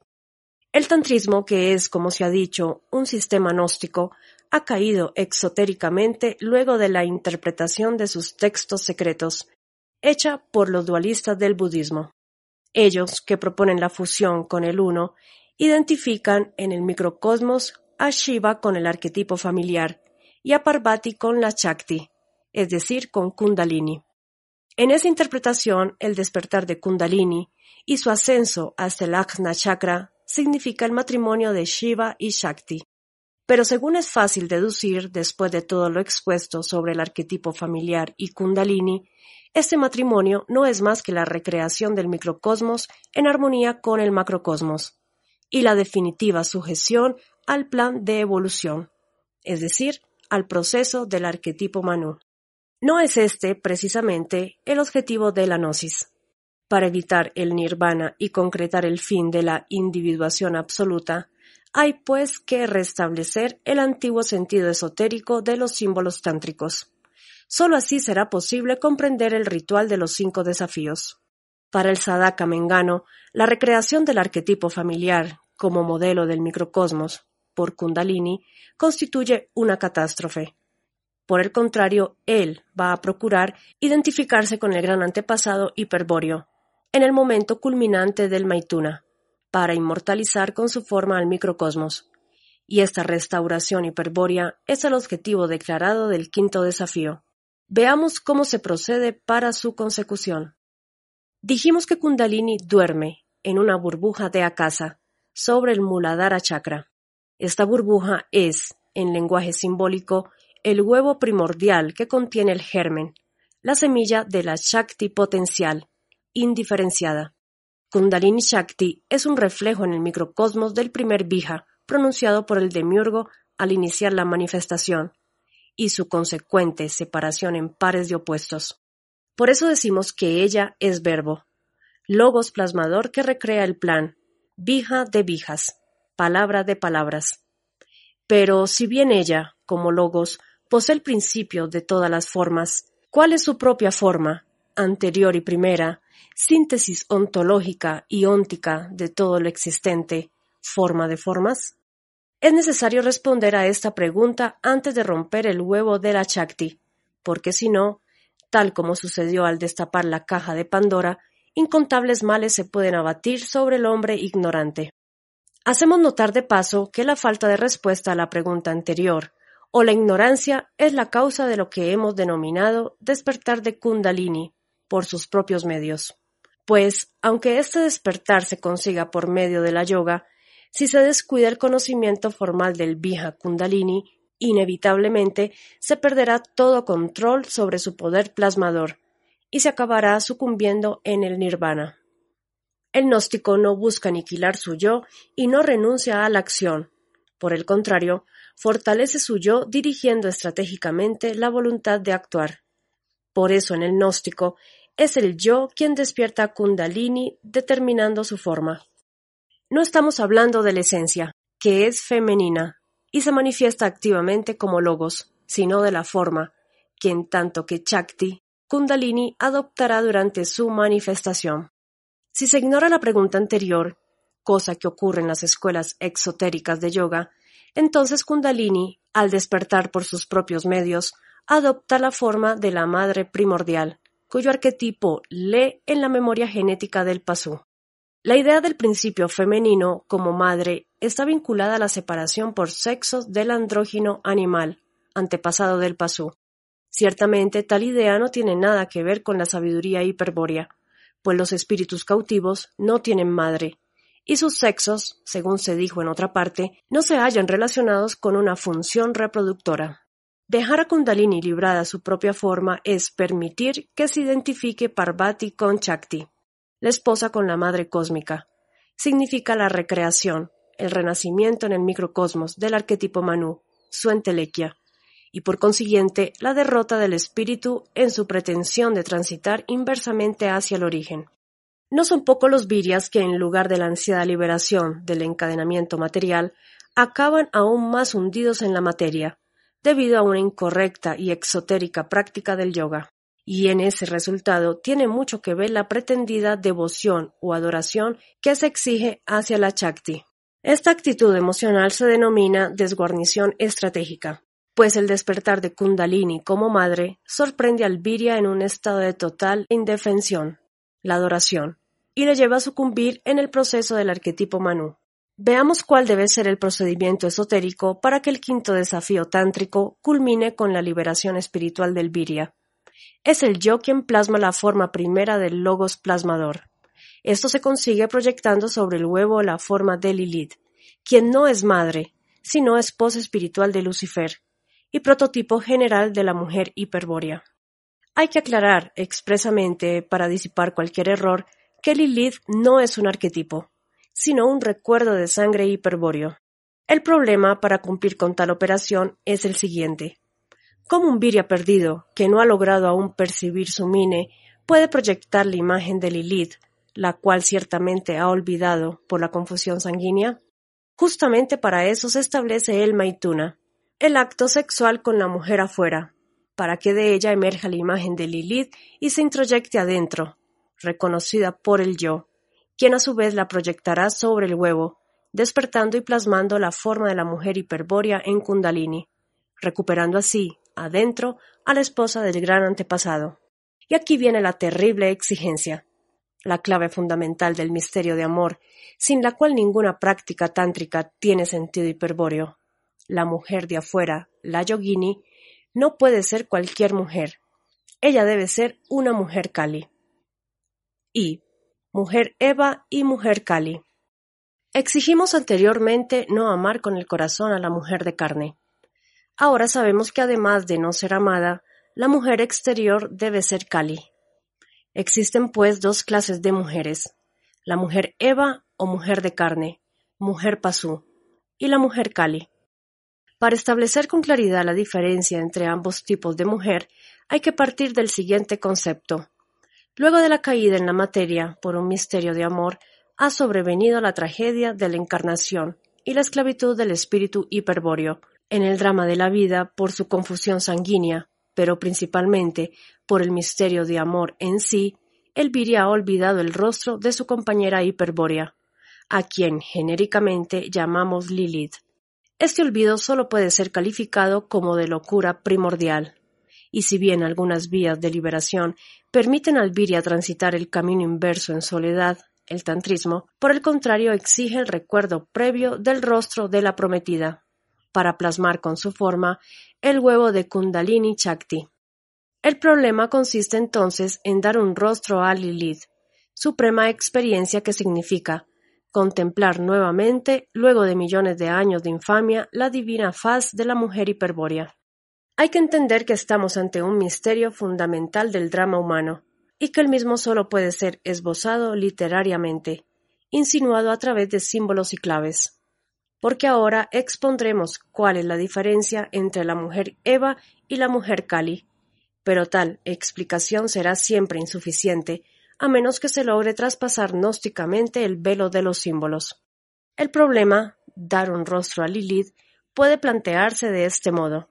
A: El tantrismo, que es, como se ha dicho, un sistema gnóstico, ha caído exotéricamente luego de la interpretación de sus textos secretos, hecha por los dualistas del budismo. Ellos, que proponen la fusión con el uno, identifican en el microcosmos a Shiva con el arquetipo familiar y a Parvati con la Shakti, es decir, con Kundalini. En esa interpretación, el despertar de Kundalini y su ascenso hasta el Ajna Chakra significa el matrimonio de Shiva y Shakti. Pero según es fácil deducir, después de todo lo expuesto sobre el arquetipo familiar y Kundalini, este matrimonio no es más que la recreación del microcosmos en armonía con el macrocosmos y la definitiva sujeción al plan de evolución, es decir, al proceso del arquetipo Manu. No es este, precisamente, el objetivo de la gnosis. Para evitar el nirvana y concretar el fin de la individuación absoluta, hay pues que restablecer el antiguo sentido esotérico de los símbolos tántricos. Solo así será posible comprender el ritual de los cinco desafíos. Para el Sadaka Mengano, la recreación del arquetipo familiar como modelo del microcosmos por Kundalini constituye una catástrofe. Por el contrario, él va a procurar identificarse con el gran antepasado hiperbóreo, en el momento culminante del Maituna, para inmortalizar con su forma al microcosmos. Y esta restauración hiperbórea es el objetivo declarado del quinto desafío. Veamos cómo se procede para su consecución. Dijimos que Kundalini duerme en una burbuja de Akasa sobre el Muladhara Chakra. Esta burbuja es, en lenguaje simbólico, el huevo primordial que contiene el germen, la semilla de la Shakti potencial, indiferenciada. Kundalini Shakti es un reflejo en el microcosmos del primer Bija, pronunciado por el demiurgo al iniciar la manifestación, y su consecuente separación en pares de opuestos. Por eso decimos que ella es verbo, logos plasmador que recrea el plan, vija de vijas, palabra de palabras. Pero si bien ella, como logos, posee el principio de todas las formas, ¿cuál es su propia forma, anterior y primera, síntesis ontológica y óntica de todo lo existente, forma de formas? Es necesario responder a esta pregunta antes de romper el huevo de la Chakti, porque si no, tal como sucedió al destapar la caja de Pandora, incontables males se pueden abatir sobre el hombre ignorante. Hacemos notar de paso que la falta de respuesta a la pregunta anterior, o la ignorancia, es la causa de lo que hemos denominado despertar de Kundalini, por sus propios medios. Pues, aunque este despertar se consiga por medio de la yoga, si se descuida el conocimiento formal del Vija Kundalini, inevitablemente se perderá todo control sobre su poder plasmador y se acabará sucumbiendo en el nirvana. El gnóstico no busca aniquilar su yo y no renuncia a la acción. Por el contrario, fortalece su yo dirigiendo estratégicamente la voluntad de actuar. Por eso en el gnóstico es el yo quien despierta a Kundalini determinando su forma. No estamos hablando de la esencia, que es femenina y se manifiesta activamente como logos, sino de la forma, que en tanto que Chakti, Kundalini adoptará durante su manifestación. Si se ignora la pregunta anterior, cosa que ocurre en las escuelas exotéricas de yoga, entonces Kundalini al despertar por sus propios medios, adopta la forma de la madre primordial, cuyo arquetipo lee en la memoria genética del pasú. La idea del principio femenino como madre está vinculada a la separación por sexos del andrógino animal, antepasado del pasú. Ciertamente tal idea no tiene nada que ver con la sabiduría hiperbórea, pues los espíritus cautivos no tienen madre, y sus sexos, según se dijo en otra parte, no se hallan relacionados con una función reproductora. Dejar a Kundalini librada su propia forma es permitir que se identifique Parvati con Chakti, la esposa con la madre cósmica. Significa la recreación, el renacimiento en el microcosmos del arquetipo Manu, su entelequia, y por consiguiente la derrota del espíritu en su pretensión de transitar inversamente hacia el origen. No son pocos los virias que en lugar de la ansiada liberación del encadenamiento material, acaban aún más hundidos en la materia, debido a una incorrecta y exotérica práctica del yoga. Y en ese resultado tiene mucho que ver la pretendida devoción o adoración que se exige hacia la Chakti. Esta actitud emocional se denomina desguarnición estratégica, pues el despertar de Kundalini como madre sorprende al Virya en un estado de total indefensión, la adoración, y le lleva a sucumbir en el proceso del arquetipo Manu. Veamos cuál debe ser el procedimiento esotérico para que el quinto desafío tántrico culmine con la liberación espiritual del Virya. Es el yo quien plasma la forma primera del logos plasmador. Esto se consigue proyectando sobre el huevo la forma de Lilith, quien no es madre, sino esposa espiritual de Lucifer, y prototipo general de la mujer hiperbórea. Hay que aclarar expresamente, para disipar cualquier error, que Lilith no es un arquetipo sino un recuerdo de sangre hiperbóreo. El problema para cumplir con tal operación es el siguiente. ¿Cómo un viria perdido, que no ha logrado aún percibir su mine, puede proyectar la imagen de Lilith, la cual ciertamente ha olvidado por la confusión sanguínea? Justamente para eso se establece el maituna, el acto sexual con la mujer afuera, para que de ella emerja la imagen de Lilith y se introyecte adentro, reconocida por el yo, quien a su vez la proyectará sobre el huevo, despertando y plasmando la forma de la mujer hiperbórea en Kundalini, recuperando así, adentro, a la esposa del gran antepasado. Y aquí viene la terrible exigencia, la clave fundamental del misterio de amor, sin la cual ninguna práctica tántrica tiene sentido hiperbóreo. La mujer de afuera, la yogini, no puede ser cualquier mujer. Ella debe ser una mujer Kali. Y, mujer Eva y mujer Kali. Exigimos anteriormente no amar con el corazón a la mujer de carne. Ahora sabemos que además de no ser amada, la mujer exterior debe ser Kali. Existen pues dos clases de mujeres, la mujer Eva o mujer de carne, mujer Pasú, y la mujer Kali. Para establecer con claridad la diferencia entre ambos tipos de mujer, hay que partir del siguiente concepto. Luego de la caída en la materia por un misterio de amor, ha sobrevenido la tragedia de la encarnación y la esclavitud del espíritu hiperbóreo, en el drama de la vida por su confusión sanguínea, pero principalmente por el misterio de amor en sí, Elvira ha olvidado el rostro de su compañera hiperbórea, a quien genéricamente llamamos Lilith. Este olvido solo puede ser calificado como de locura primordial. Y si bien algunas vías de liberación permiten al Virya transitar el camino inverso en soledad, el tantrismo, por el contrario, exige el recuerdo previo del rostro de la prometida, para plasmar con su forma el huevo de Kundalini Chakti. El problema consiste entonces en dar un rostro a Lilith, suprema experiencia que significa contemplar nuevamente, luego de millones de años de infamia, la divina faz de la mujer hiperbórea. Hay que entender que estamos ante un misterio fundamental del drama humano, y que el mismo solo puede ser esbozado literariamente, insinuado a través de símbolos y claves. Porque ahora expondremos cuál es la diferencia entre la mujer Eva y la mujer Kali, pero tal explicación será siempre insuficiente, a menos que se logre traspasar gnósticamente el velo de los símbolos. El problema, dar un rostro a Lilith, puede plantearse de este modo.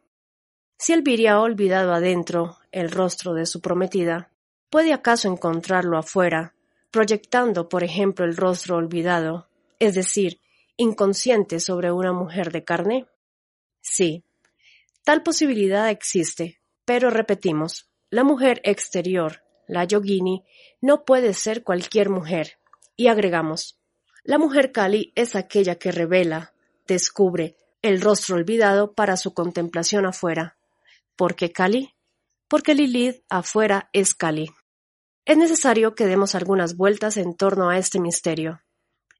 A: Si Elvira ha olvidado adentro el rostro de su prometida, ¿puede acaso encontrarlo afuera, proyectando, por ejemplo, el rostro olvidado, es decir, inconsciente sobre una mujer de carne? Sí, Tal posibilidad existe, pero repetimos, la mujer exterior, la yogini, no puede ser cualquier mujer. Y agregamos, la mujer Kali es aquella que revela, descubre, el rostro olvidado para su contemplación afuera. ¿Por qué Kali? Porque Lilith afuera es Kali. Es necesario que demos algunas vueltas en torno a este misterio.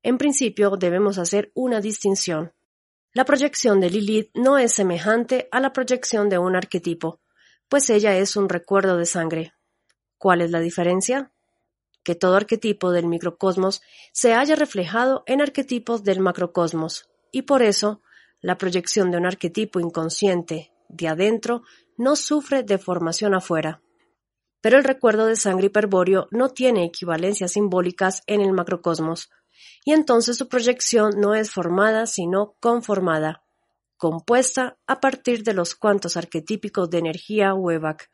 A: En principio debemos hacer una distinción. La proyección de Lilith no es semejante a la proyección de un arquetipo, pues ella es un recuerdo de sangre. ¿Cuál es la diferencia? Que todo arquetipo del microcosmos se haya reflejado en arquetipos del macrocosmos, y por eso la proyección de un arquetipo inconsciente de adentro no sufre deformación afuera. Pero el recuerdo de sangre hiperbóreo no tiene equivalencias simbólicas en el macrocosmos, y entonces su proyección no es formada sino conformada, compuesta a partir de los cuantos arquetípicos de energía Weback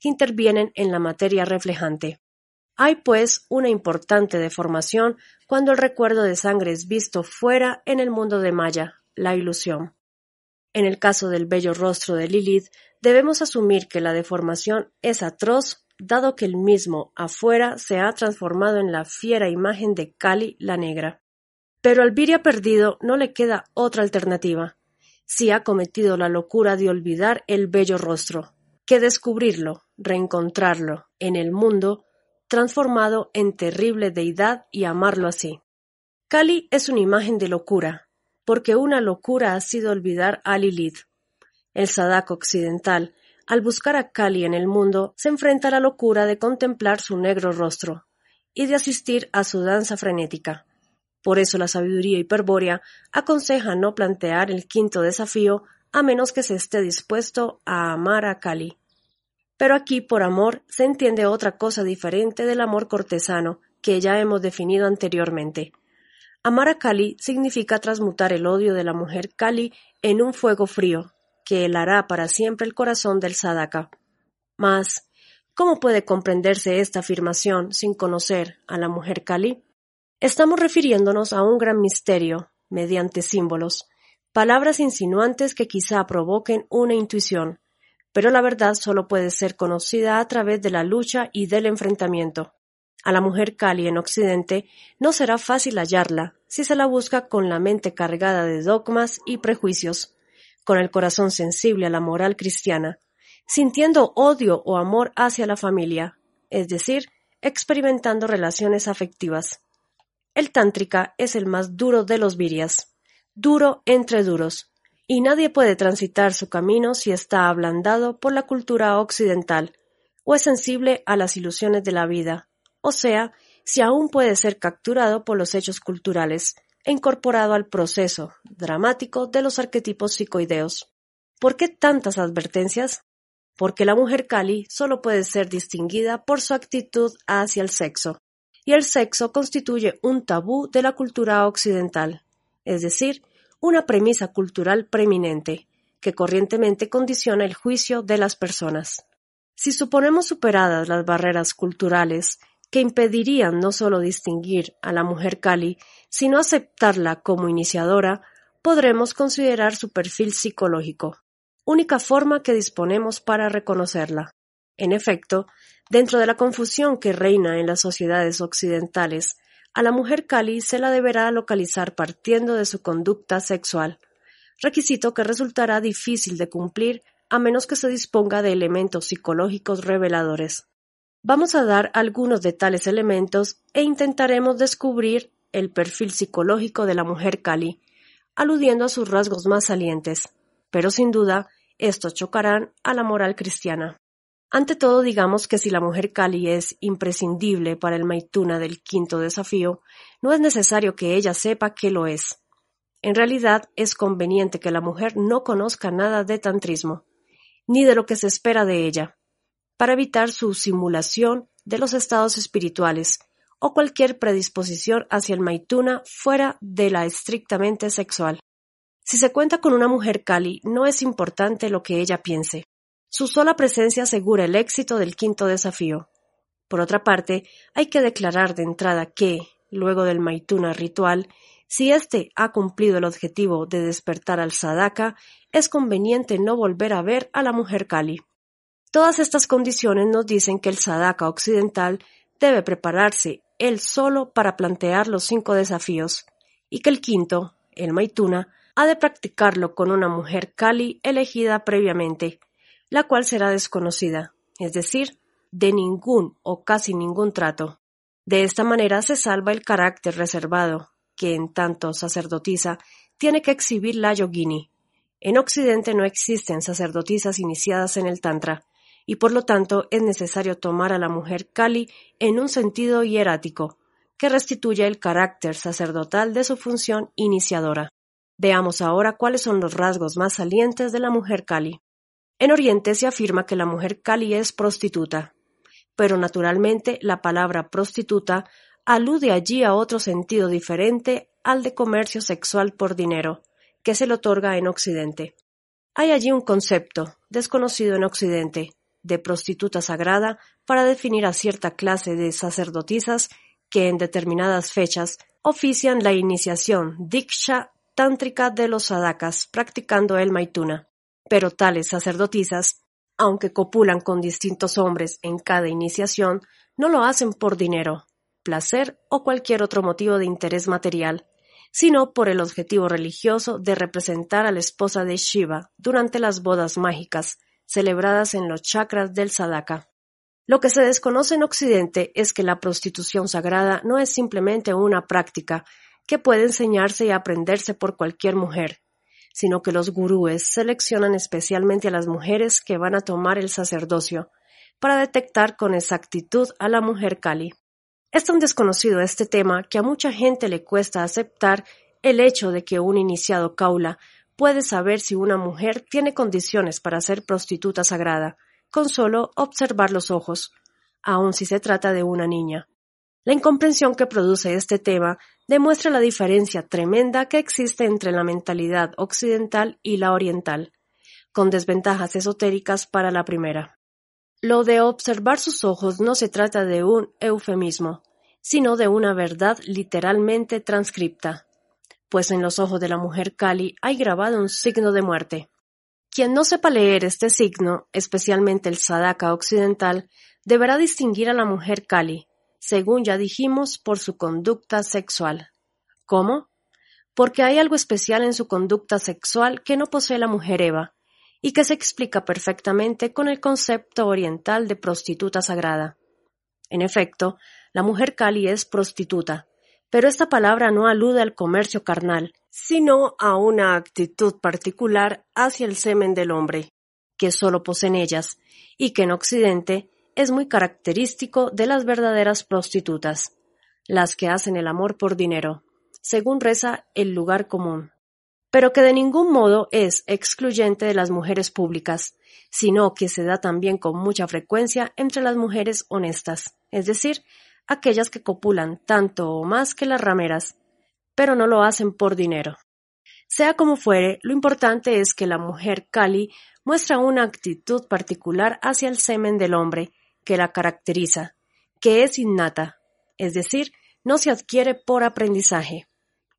A: que intervienen en la materia reflejante. Hay pues una importante deformación cuando el recuerdo de sangre es visto fuera en el mundo de Maya, la ilusión. En el caso del bello rostro de Lilith, debemos asumir que la deformación es atroz, dado que el mismo afuera se ha transformado en la fiera imagen de Kali la negra. Pero al Viria perdido no le queda otra alternativa, si ha cometido la locura de olvidar el bello rostro, que descubrirlo, reencontrarlo en el mundo, transformado en terrible deidad y amarlo así. Kali es una imagen de locura, porque una locura ha sido olvidar a Lilith. El Sadak occidental, al buscar a Kali en el mundo, se enfrenta a la locura de contemplar su negro rostro y de asistir a su danza frenética. Por eso la sabiduría hiperbórea aconseja no plantear el quinto desafío a menos que se esté dispuesto a amar a Kali. Pero aquí por amor se entiende otra cosa diferente del amor cortesano que ya hemos definido anteriormente. Amar a Kali significa transmutar el odio de la mujer Kali en un fuego frío, que helará para siempre el corazón del Sadaka. Mas, ¿cómo puede comprenderse esta afirmación sin conocer a la mujer Kali? Estamos refiriéndonos a un gran misterio, mediante símbolos, palabras insinuantes que quizá provoquen una intuición, pero la verdad solo puede ser conocida a través de la lucha y del enfrentamiento. A la mujer Kali en Occidente no será fácil hallarla si se la busca con la mente cargada de dogmas y prejuicios, con el corazón sensible a la moral cristiana, sintiendo odio o amor hacia la familia, es decir, experimentando relaciones afectivas. El tántrica es el más duro de los virias, duro entre duros, y nadie puede transitar su camino si está ablandado por la cultura occidental o es sensible a las ilusiones de la vida, o sea, si aún puede ser capturado por los hechos culturales e incorporado al proceso dramático de los arquetipos psicoideos. ¿Por qué tantas advertencias? Porque la mujer Kali solo puede ser distinguida por su actitud hacia el sexo, y el sexo constituye un tabú de la cultura occidental, es decir, una premisa cultural preeminente, que corrientemente condiciona el juicio de las personas. Si suponemos superadas las barreras culturales que impedirían no solo distinguir a la mujer Kali, sino aceptarla como iniciadora, podremos considerar su perfil psicológico, única forma que disponemos para reconocerla. En efecto, dentro de la confusión que reina en las sociedades occidentales, a la mujer Kali se la deberá localizar partiendo de su conducta sexual, requisito que resultará difícil de cumplir a menos que se disponga de elementos psicológicos reveladores. Vamos a dar algunos de tales elementos e intentaremos descubrir el perfil psicológico de la mujer Kali, aludiendo a sus rasgos más salientes, pero sin duda estos chocarán a la moral cristiana. Ante todo, digamos que si la mujer Kali es imprescindible para el Maituna del quinto desafío, no es necesario que ella sepa que lo es. En realidad, es conveniente que la mujer no conozca nada de tantrismo, ni de lo que se espera de ella, para evitar su simulación de los estados espirituales o cualquier predisposición hacia el maituna fuera de la estrictamente sexual. Si se cuenta con una mujer Kali, no es importante lo que ella piense. Su sola presencia asegura el éxito del quinto desafío. Por otra parte, hay que declarar de entrada que, luego del maituna ritual, Si éste ha cumplido el objetivo de despertar al sadaka, es conveniente no volver a ver a la mujer Kali. Todas estas condiciones nos dicen que el sadaka occidental debe prepararse él solo para plantear los cinco desafíos, y que el quinto, el maituna, ha de practicarlo con una mujer Kali elegida previamente, la cual será desconocida, es decir, de ningún o casi ningún trato. De esta manera se salva el carácter reservado, que en tanto sacerdotisa tiene que exhibir la yogini. En Occidente no existen sacerdotisas iniciadas en el Tantra, y por lo tanto es necesario tomar a la mujer Kali en un sentido hierático, que restituya el carácter sacerdotal de su función iniciadora. Veamos ahora cuáles son los rasgos más salientes de la mujer Kali. En Oriente se afirma que la mujer Kali es prostituta, pero naturalmente la palabra prostituta alude allí a otro sentido diferente al de comercio sexual por dinero, que se le otorga en Occidente. Hay allí un concepto, desconocido en Occidente, de prostituta sagrada para definir a cierta clase de sacerdotisas que en determinadas fechas ofician la iniciación diksha tántrica de los sadakas practicando el maituna. Pero tales sacerdotisas, aunque copulan con distintos hombres en cada iniciación, no lo hacen por dinero, placer o cualquier otro motivo de interés material, sino por el objetivo religioso de representar a la esposa de Shiva durante las bodas mágicas, celebradas en los chakras del sadaka. Lo que se desconoce en Occidente es que la prostitución sagrada no es simplemente una práctica que puede enseñarse y aprenderse por cualquier mujer, sino que los gurúes seleccionan especialmente a las mujeres que van a tomar el sacerdocio para detectar con exactitud a la mujer Kali. Es tan desconocido este tema que a mucha gente le cuesta aceptar el hecho de que un iniciado Kaula puede saber si una mujer tiene condiciones para ser prostituta sagrada, con solo observar los ojos, aun si se trata de una niña. La incomprensión que produce este tema demuestra la diferencia tremenda que existe entre la mentalidad occidental y la oriental, con desventajas esotéricas para la primera. Lo de observar sus ojos no se trata de un eufemismo, sino de una verdad literalmente transcripta pues en los ojos de la mujer Kali hay grabado un signo de muerte. Quien no sepa leer este signo, especialmente el Sadaka occidental, deberá distinguir a la mujer Kali, según ya dijimos, por su conducta sexual. ¿Cómo? Porque hay algo especial en su conducta sexual que no posee la mujer Eva, y que se explica perfectamente con el concepto oriental de prostituta sagrada. En efecto, la mujer Kali es prostituta, pero esta palabra no alude al comercio carnal, sino a una actitud particular hacia el semen del hombre, que solo poseen ellas, y que en Occidente es muy característico de las verdaderas prostitutas, las que hacen el amor por dinero, según reza el lugar común, pero que de ningún modo es excluyente de las mujeres públicas, sino que se da también con mucha frecuencia entre las mujeres honestas, es decir, aquellas que copulan tanto o más que las rameras, pero no lo hacen por dinero. Sea como fuere, lo importante es que la mujer Kali muestra una actitud particular hacia el semen del hombre que la caracteriza, que es innata, es decir, no se adquiere por aprendizaje,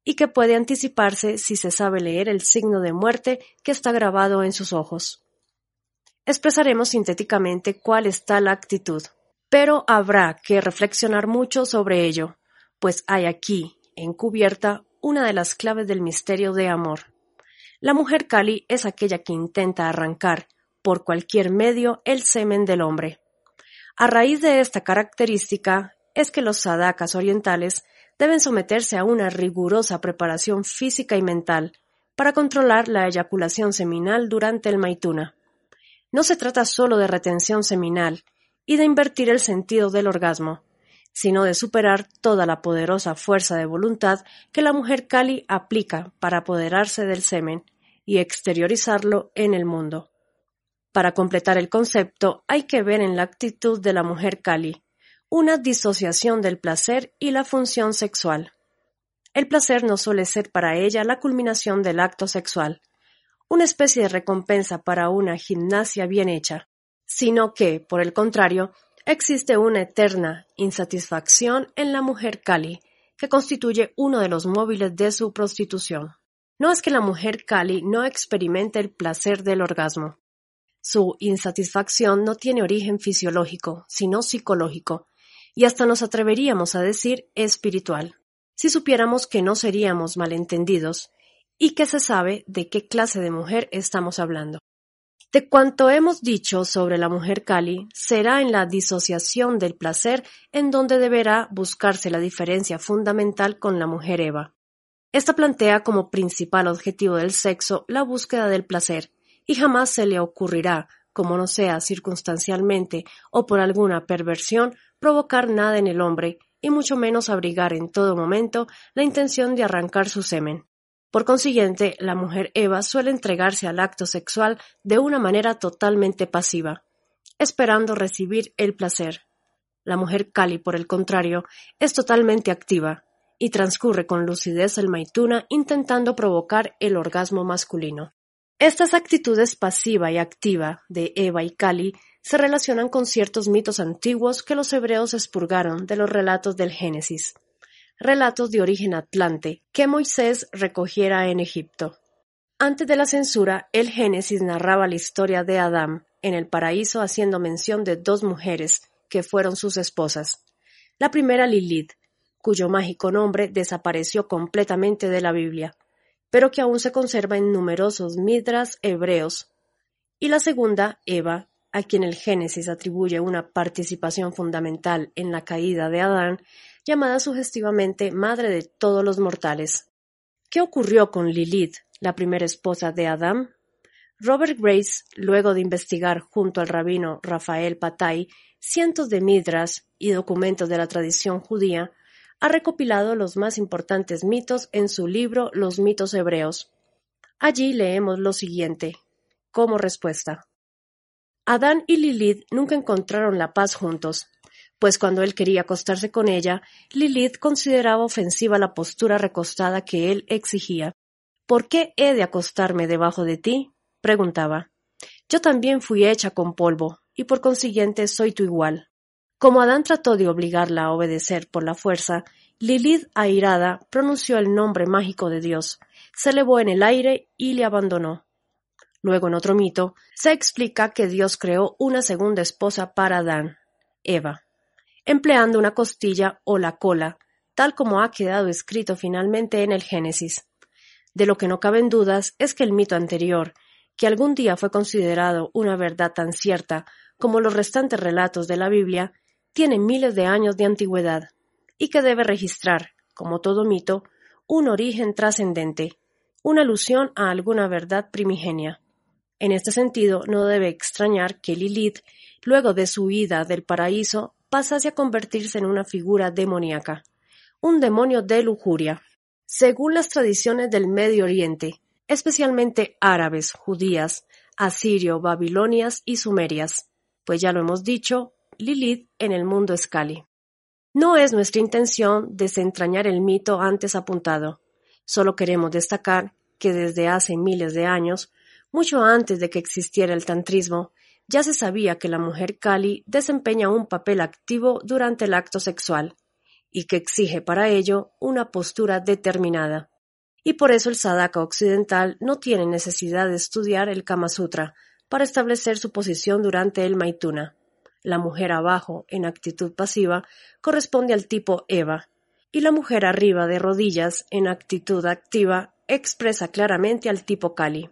A: y que puede anticiparse si se sabe leer el signo de muerte que está grabado en sus ojos. Expresaremos sintéticamente cuál está la actitud. Pero habrá que reflexionar mucho sobre ello, pues hay aquí, encubierta, una de las claves del misterio de amor. La mujer Kali es aquella que intenta arrancar, por cualquier medio, el semen del hombre. A raíz de esta característica es que los sadakas orientales deben someterse a una rigurosa preparación física y mental para controlar la eyaculación seminal durante el maituna. No se trata solo de retención seminal, y de invertir el sentido del orgasmo, sino de superar toda la poderosa fuerza de voluntad que la mujer Kali aplica para apoderarse del semen y exteriorizarlo en el mundo. Para completar el concepto hay que ver en la actitud de la mujer Kali una disociación del placer y la función sexual. El placer no suele ser para ella la culminación del acto sexual, una especie de recompensa para una gimnasia bien hecha sino que, por el contrario, existe una eterna insatisfacción en la mujer Kali, que constituye uno de los móviles de su prostitución. No es que la mujer Kali no experimente el placer del orgasmo. Su insatisfacción no tiene origen fisiológico, sino psicológico, y hasta nos atreveríamos a decir espiritual, si supiéramos que no seríamos malentendidos y que se sabe de qué clase de mujer estamos hablando. De cuanto hemos dicho sobre la mujer Kali, será en la disociación del placer en donde deberá buscarse la diferencia fundamental con la mujer Eva. Esta plantea como principal objetivo del sexo la búsqueda del placer, y jamás se le ocurrirá, como no sea circunstancialmente o por alguna perversión, provocar nada en el hombre, y mucho menos abrigar en todo momento la intención de arrancar su semen. Por consiguiente, la mujer Eva suele entregarse al acto sexual de una manera totalmente pasiva, esperando recibir el placer. La mujer Kali, por el contrario, es totalmente activa y transcurre con lucidez el maituna intentando provocar el orgasmo masculino. Estas actitudes pasiva y activa de Eva y Kali se relacionan con ciertos mitos antiguos que los hebreos expurgaron de los relatos del Génesis relatos de origen atlante que Moisés recogiera en Egipto. Antes de la censura, el Génesis narraba la historia de Adán en el paraíso haciendo mención de dos mujeres que fueron sus esposas. La primera Lilith, cuyo mágico nombre desapareció completamente de la Biblia, pero que aún se conserva en numerosos midras hebreos, y la segunda, Eva, a quien el Génesis atribuye una participación fundamental en la caída de Adán llamada sugestivamente Madre de todos los mortales. ¿Qué ocurrió con Lilith, la primera esposa de Adán? Robert Grace, luego de investigar junto al rabino Rafael Patay cientos de midras y documentos de la tradición judía, ha recopilado los más importantes mitos en su libro Los mitos hebreos. Allí leemos lo siguiente, como respuesta. Adán y Lilith nunca encontraron la paz juntos, pues cuando él quería acostarse con ella, Lilith consideraba ofensiva la postura recostada que él exigía. ¿Por qué he de acostarme debajo de ti? preguntaba. Yo también fui hecha con polvo, y por consiguiente soy tu igual. Como Adán trató de obligarla a obedecer por la fuerza, Lilith, airada, pronunció el nombre mágico de Dios, se elevó en el aire y le abandonó. Luego, en otro mito, se explica que Dios creó una segunda esposa para Adán, Eva empleando una costilla o la cola, tal como ha quedado escrito finalmente en el Génesis. De lo que no caben dudas es que el mito anterior, que algún día fue considerado una verdad tan cierta como los restantes relatos de la Biblia, tiene miles de años de antigüedad, y que debe registrar, como todo mito, un origen trascendente, una alusión a alguna verdad primigenia. En este sentido, no debe extrañar que Lilith, luego de su huida del paraíso, pasase a convertirse en una figura demoníaca, un demonio de lujuria. Según las tradiciones del Medio Oriente, especialmente árabes, judías, asirio, babilonias y sumerias, pues ya lo hemos dicho, Lilith en el mundo es Kali. No es nuestra intención desentrañar el mito antes apuntado, solo queremos destacar que desde hace miles de años, mucho antes de que existiera el tantrismo, ya se sabía que la mujer Kali desempeña un papel activo durante el acto sexual y que exige para ello una postura determinada. Y por eso el sadaka occidental no tiene necesidad de estudiar el Kama Sutra para establecer su posición durante el Maituna. La mujer abajo, en actitud pasiva, corresponde al tipo Eva, y la mujer arriba de rodillas, en actitud activa, expresa claramente al tipo Kali.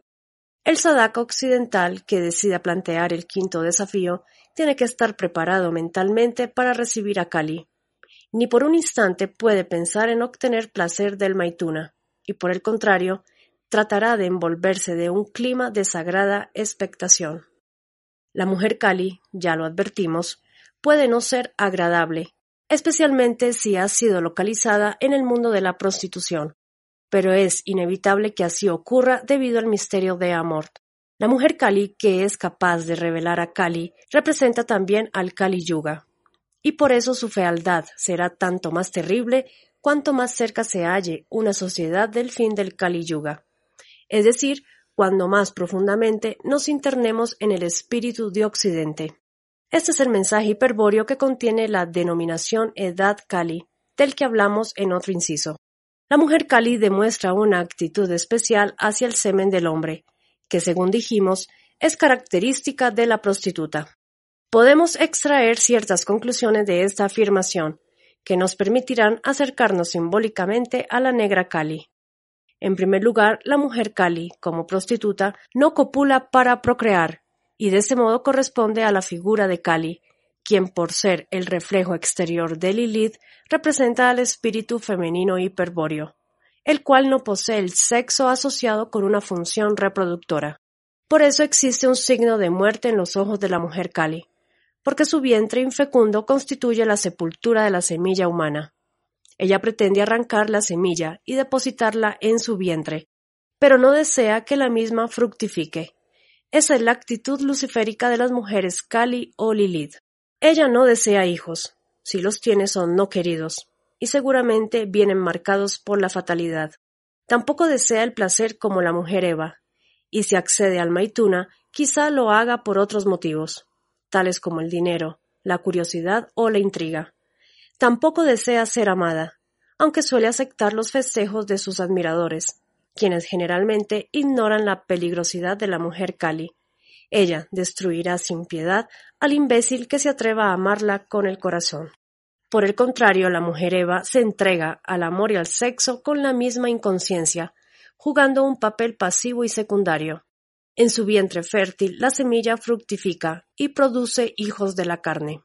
A: El sadaka occidental que decida plantear el quinto desafío tiene que estar preparado mentalmente para recibir a Kali. Ni por un instante puede pensar en obtener placer del Maituna, y por el contrario, tratará de envolverse de un clima de sagrada expectación. La mujer Kali, ya lo advertimos, puede no ser agradable, especialmente si ha sido localizada en el mundo de la prostitución pero es inevitable que así ocurra debido al misterio de Amor. La mujer Kali que es capaz de revelar a Kali representa también al Kali Yuga, y por eso su fealdad será tanto más terrible cuanto más cerca se halle una sociedad del fin del Kali Yuga, es decir, cuando más profundamente nos internemos en el espíritu de Occidente. Este es el mensaje hiperbóreo que contiene la denominación Edad Kali, del que hablamos en otro inciso. La mujer Kali demuestra una actitud especial hacia el semen del hombre, que según dijimos es característica de la prostituta. Podemos extraer ciertas conclusiones de esta afirmación, que nos permitirán acercarnos simbólicamente a la negra Kali. En primer lugar, la mujer Kali, como prostituta, no copula para procrear, y de ese modo corresponde a la figura de Kali, quien por ser el reflejo exterior de Lilith representa al espíritu femenino hiperbóreo, el cual no posee el sexo asociado con una función reproductora. Por eso existe un signo de muerte en los ojos de la mujer Kali, porque su vientre infecundo constituye la sepultura de la semilla humana. Ella pretende arrancar la semilla y depositarla en su vientre, pero no desea que la misma fructifique. Esa es la actitud luciférica de las mujeres Kali o Lilith. Ella no desea hijos, si los tiene son no queridos, y seguramente vienen marcados por la fatalidad. Tampoco desea el placer como la mujer Eva, y si accede al maituna, quizá lo haga por otros motivos, tales como el dinero, la curiosidad o la intriga. Tampoco desea ser amada, aunque suele aceptar los festejos de sus admiradores, quienes generalmente ignoran la peligrosidad de la mujer Kali. Ella destruirá sin piedad al imbécil que se atreva a amarla con el corazón. Por el contrario, la mujer Eva se entrega al amor y al sexo con la misma inconsciencia, jugando un papel pasivo y secundario. En su vientre fértil la semilla fructifica y produce hijos de la carne.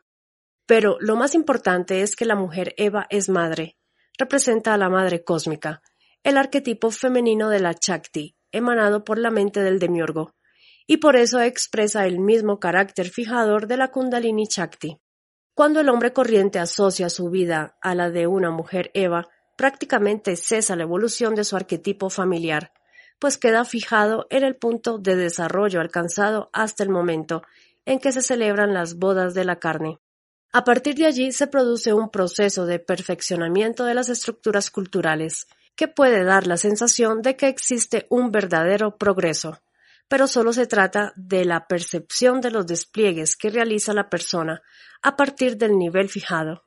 A: Pero lo más importante es que la mujer Eva es madre, representa a la madre cósmica, el arquetipo femenino de la Chakti, emanado por la mente del demiurgo, y por eso expresa el mismo carácter fijador de la Kundalini Chakti. Cuando el hombre corriente asocia su vida a la de una mujer Eva, prácticamente cesa la evolución de su arquetipo familiar, pues queda fijado en el punto de desarrollo alcanzado hasta el momento en que se celebran las bodas de la carne. A partir de allí se produce un proceso de perfeccionamiento de las estructuras culturales, que puede dar la sensación de que existe un verdadero progreso, pero solo se trata de la percepción de los despliegues que realiza la persona a partir del nivel fijado.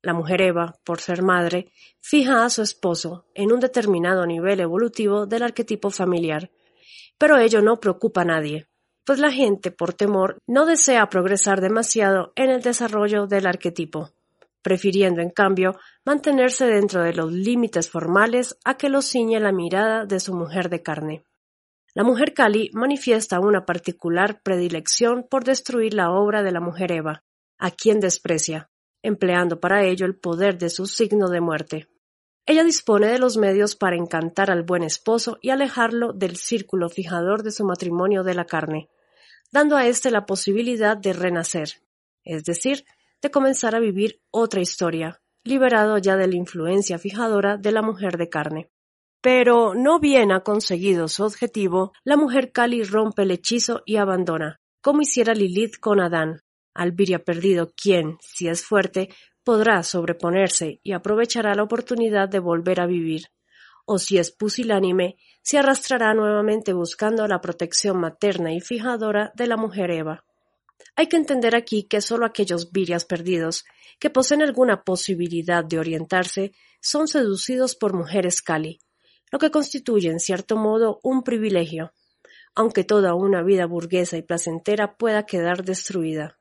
A: La mujer Eva, por ser madre, fija a su esposo en un determinado nivel evolutivo del arquetipo familiar, pero ello no preocupa a nadie, pues la gente, por temor, no desea progresar demasiado en el desarrollo del arquetipo, prefiriendo, en cambio, mantenerse dentro de los límites formales a que lo ciñe la mirada de su mujer de carne. La mujer Kali manifiesta una particular predilección por destruir la obra de la mujer Eva, a quien desprecia, empleando para ello el poder de su signo de muerte. Ella dispone de los medios para encantar al buen esposo y alejarlo del círculo fijador de su matrimonio de la carne, dando a éste la posibilidad de renacer, es decir, de comenzar a vivir otra historia, liberado ya de la influencia fijadora de la mujer de carne. Pero no bien ha conseguido su objetivo, la mujer Kali rompe el hechizo y abandona, como hiciera Lilith con Adán, Albiria perdido quien, si es fuerte, podrá sobreponerse y aprovechará la oportunidad de volver a vivir, o si es pusilánime, se arrastrará nuevamente buscando la protección materna y fijadora de la mujer Eva. Hay que entender aquí que sólo aquellos virias perdidos, que poseen alguna posibilidad de orientarse, son seducidos por mujeres Kali, lo que constituye en cierto modo un privilegio, aunque toda una vida burguesa y placentera pueda quedar destruida.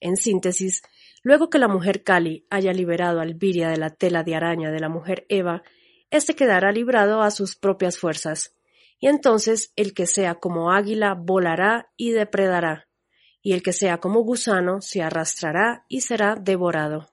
A: En síntesis, luego que la mujer Kali haya liberado a Albiria de la tela de araña de la mujer Eva, éste quedará librado a sus propias fuerzas, y entonces el que sea como águila volará y depredará, y el que sea como gusano se arrastrará y será devorado.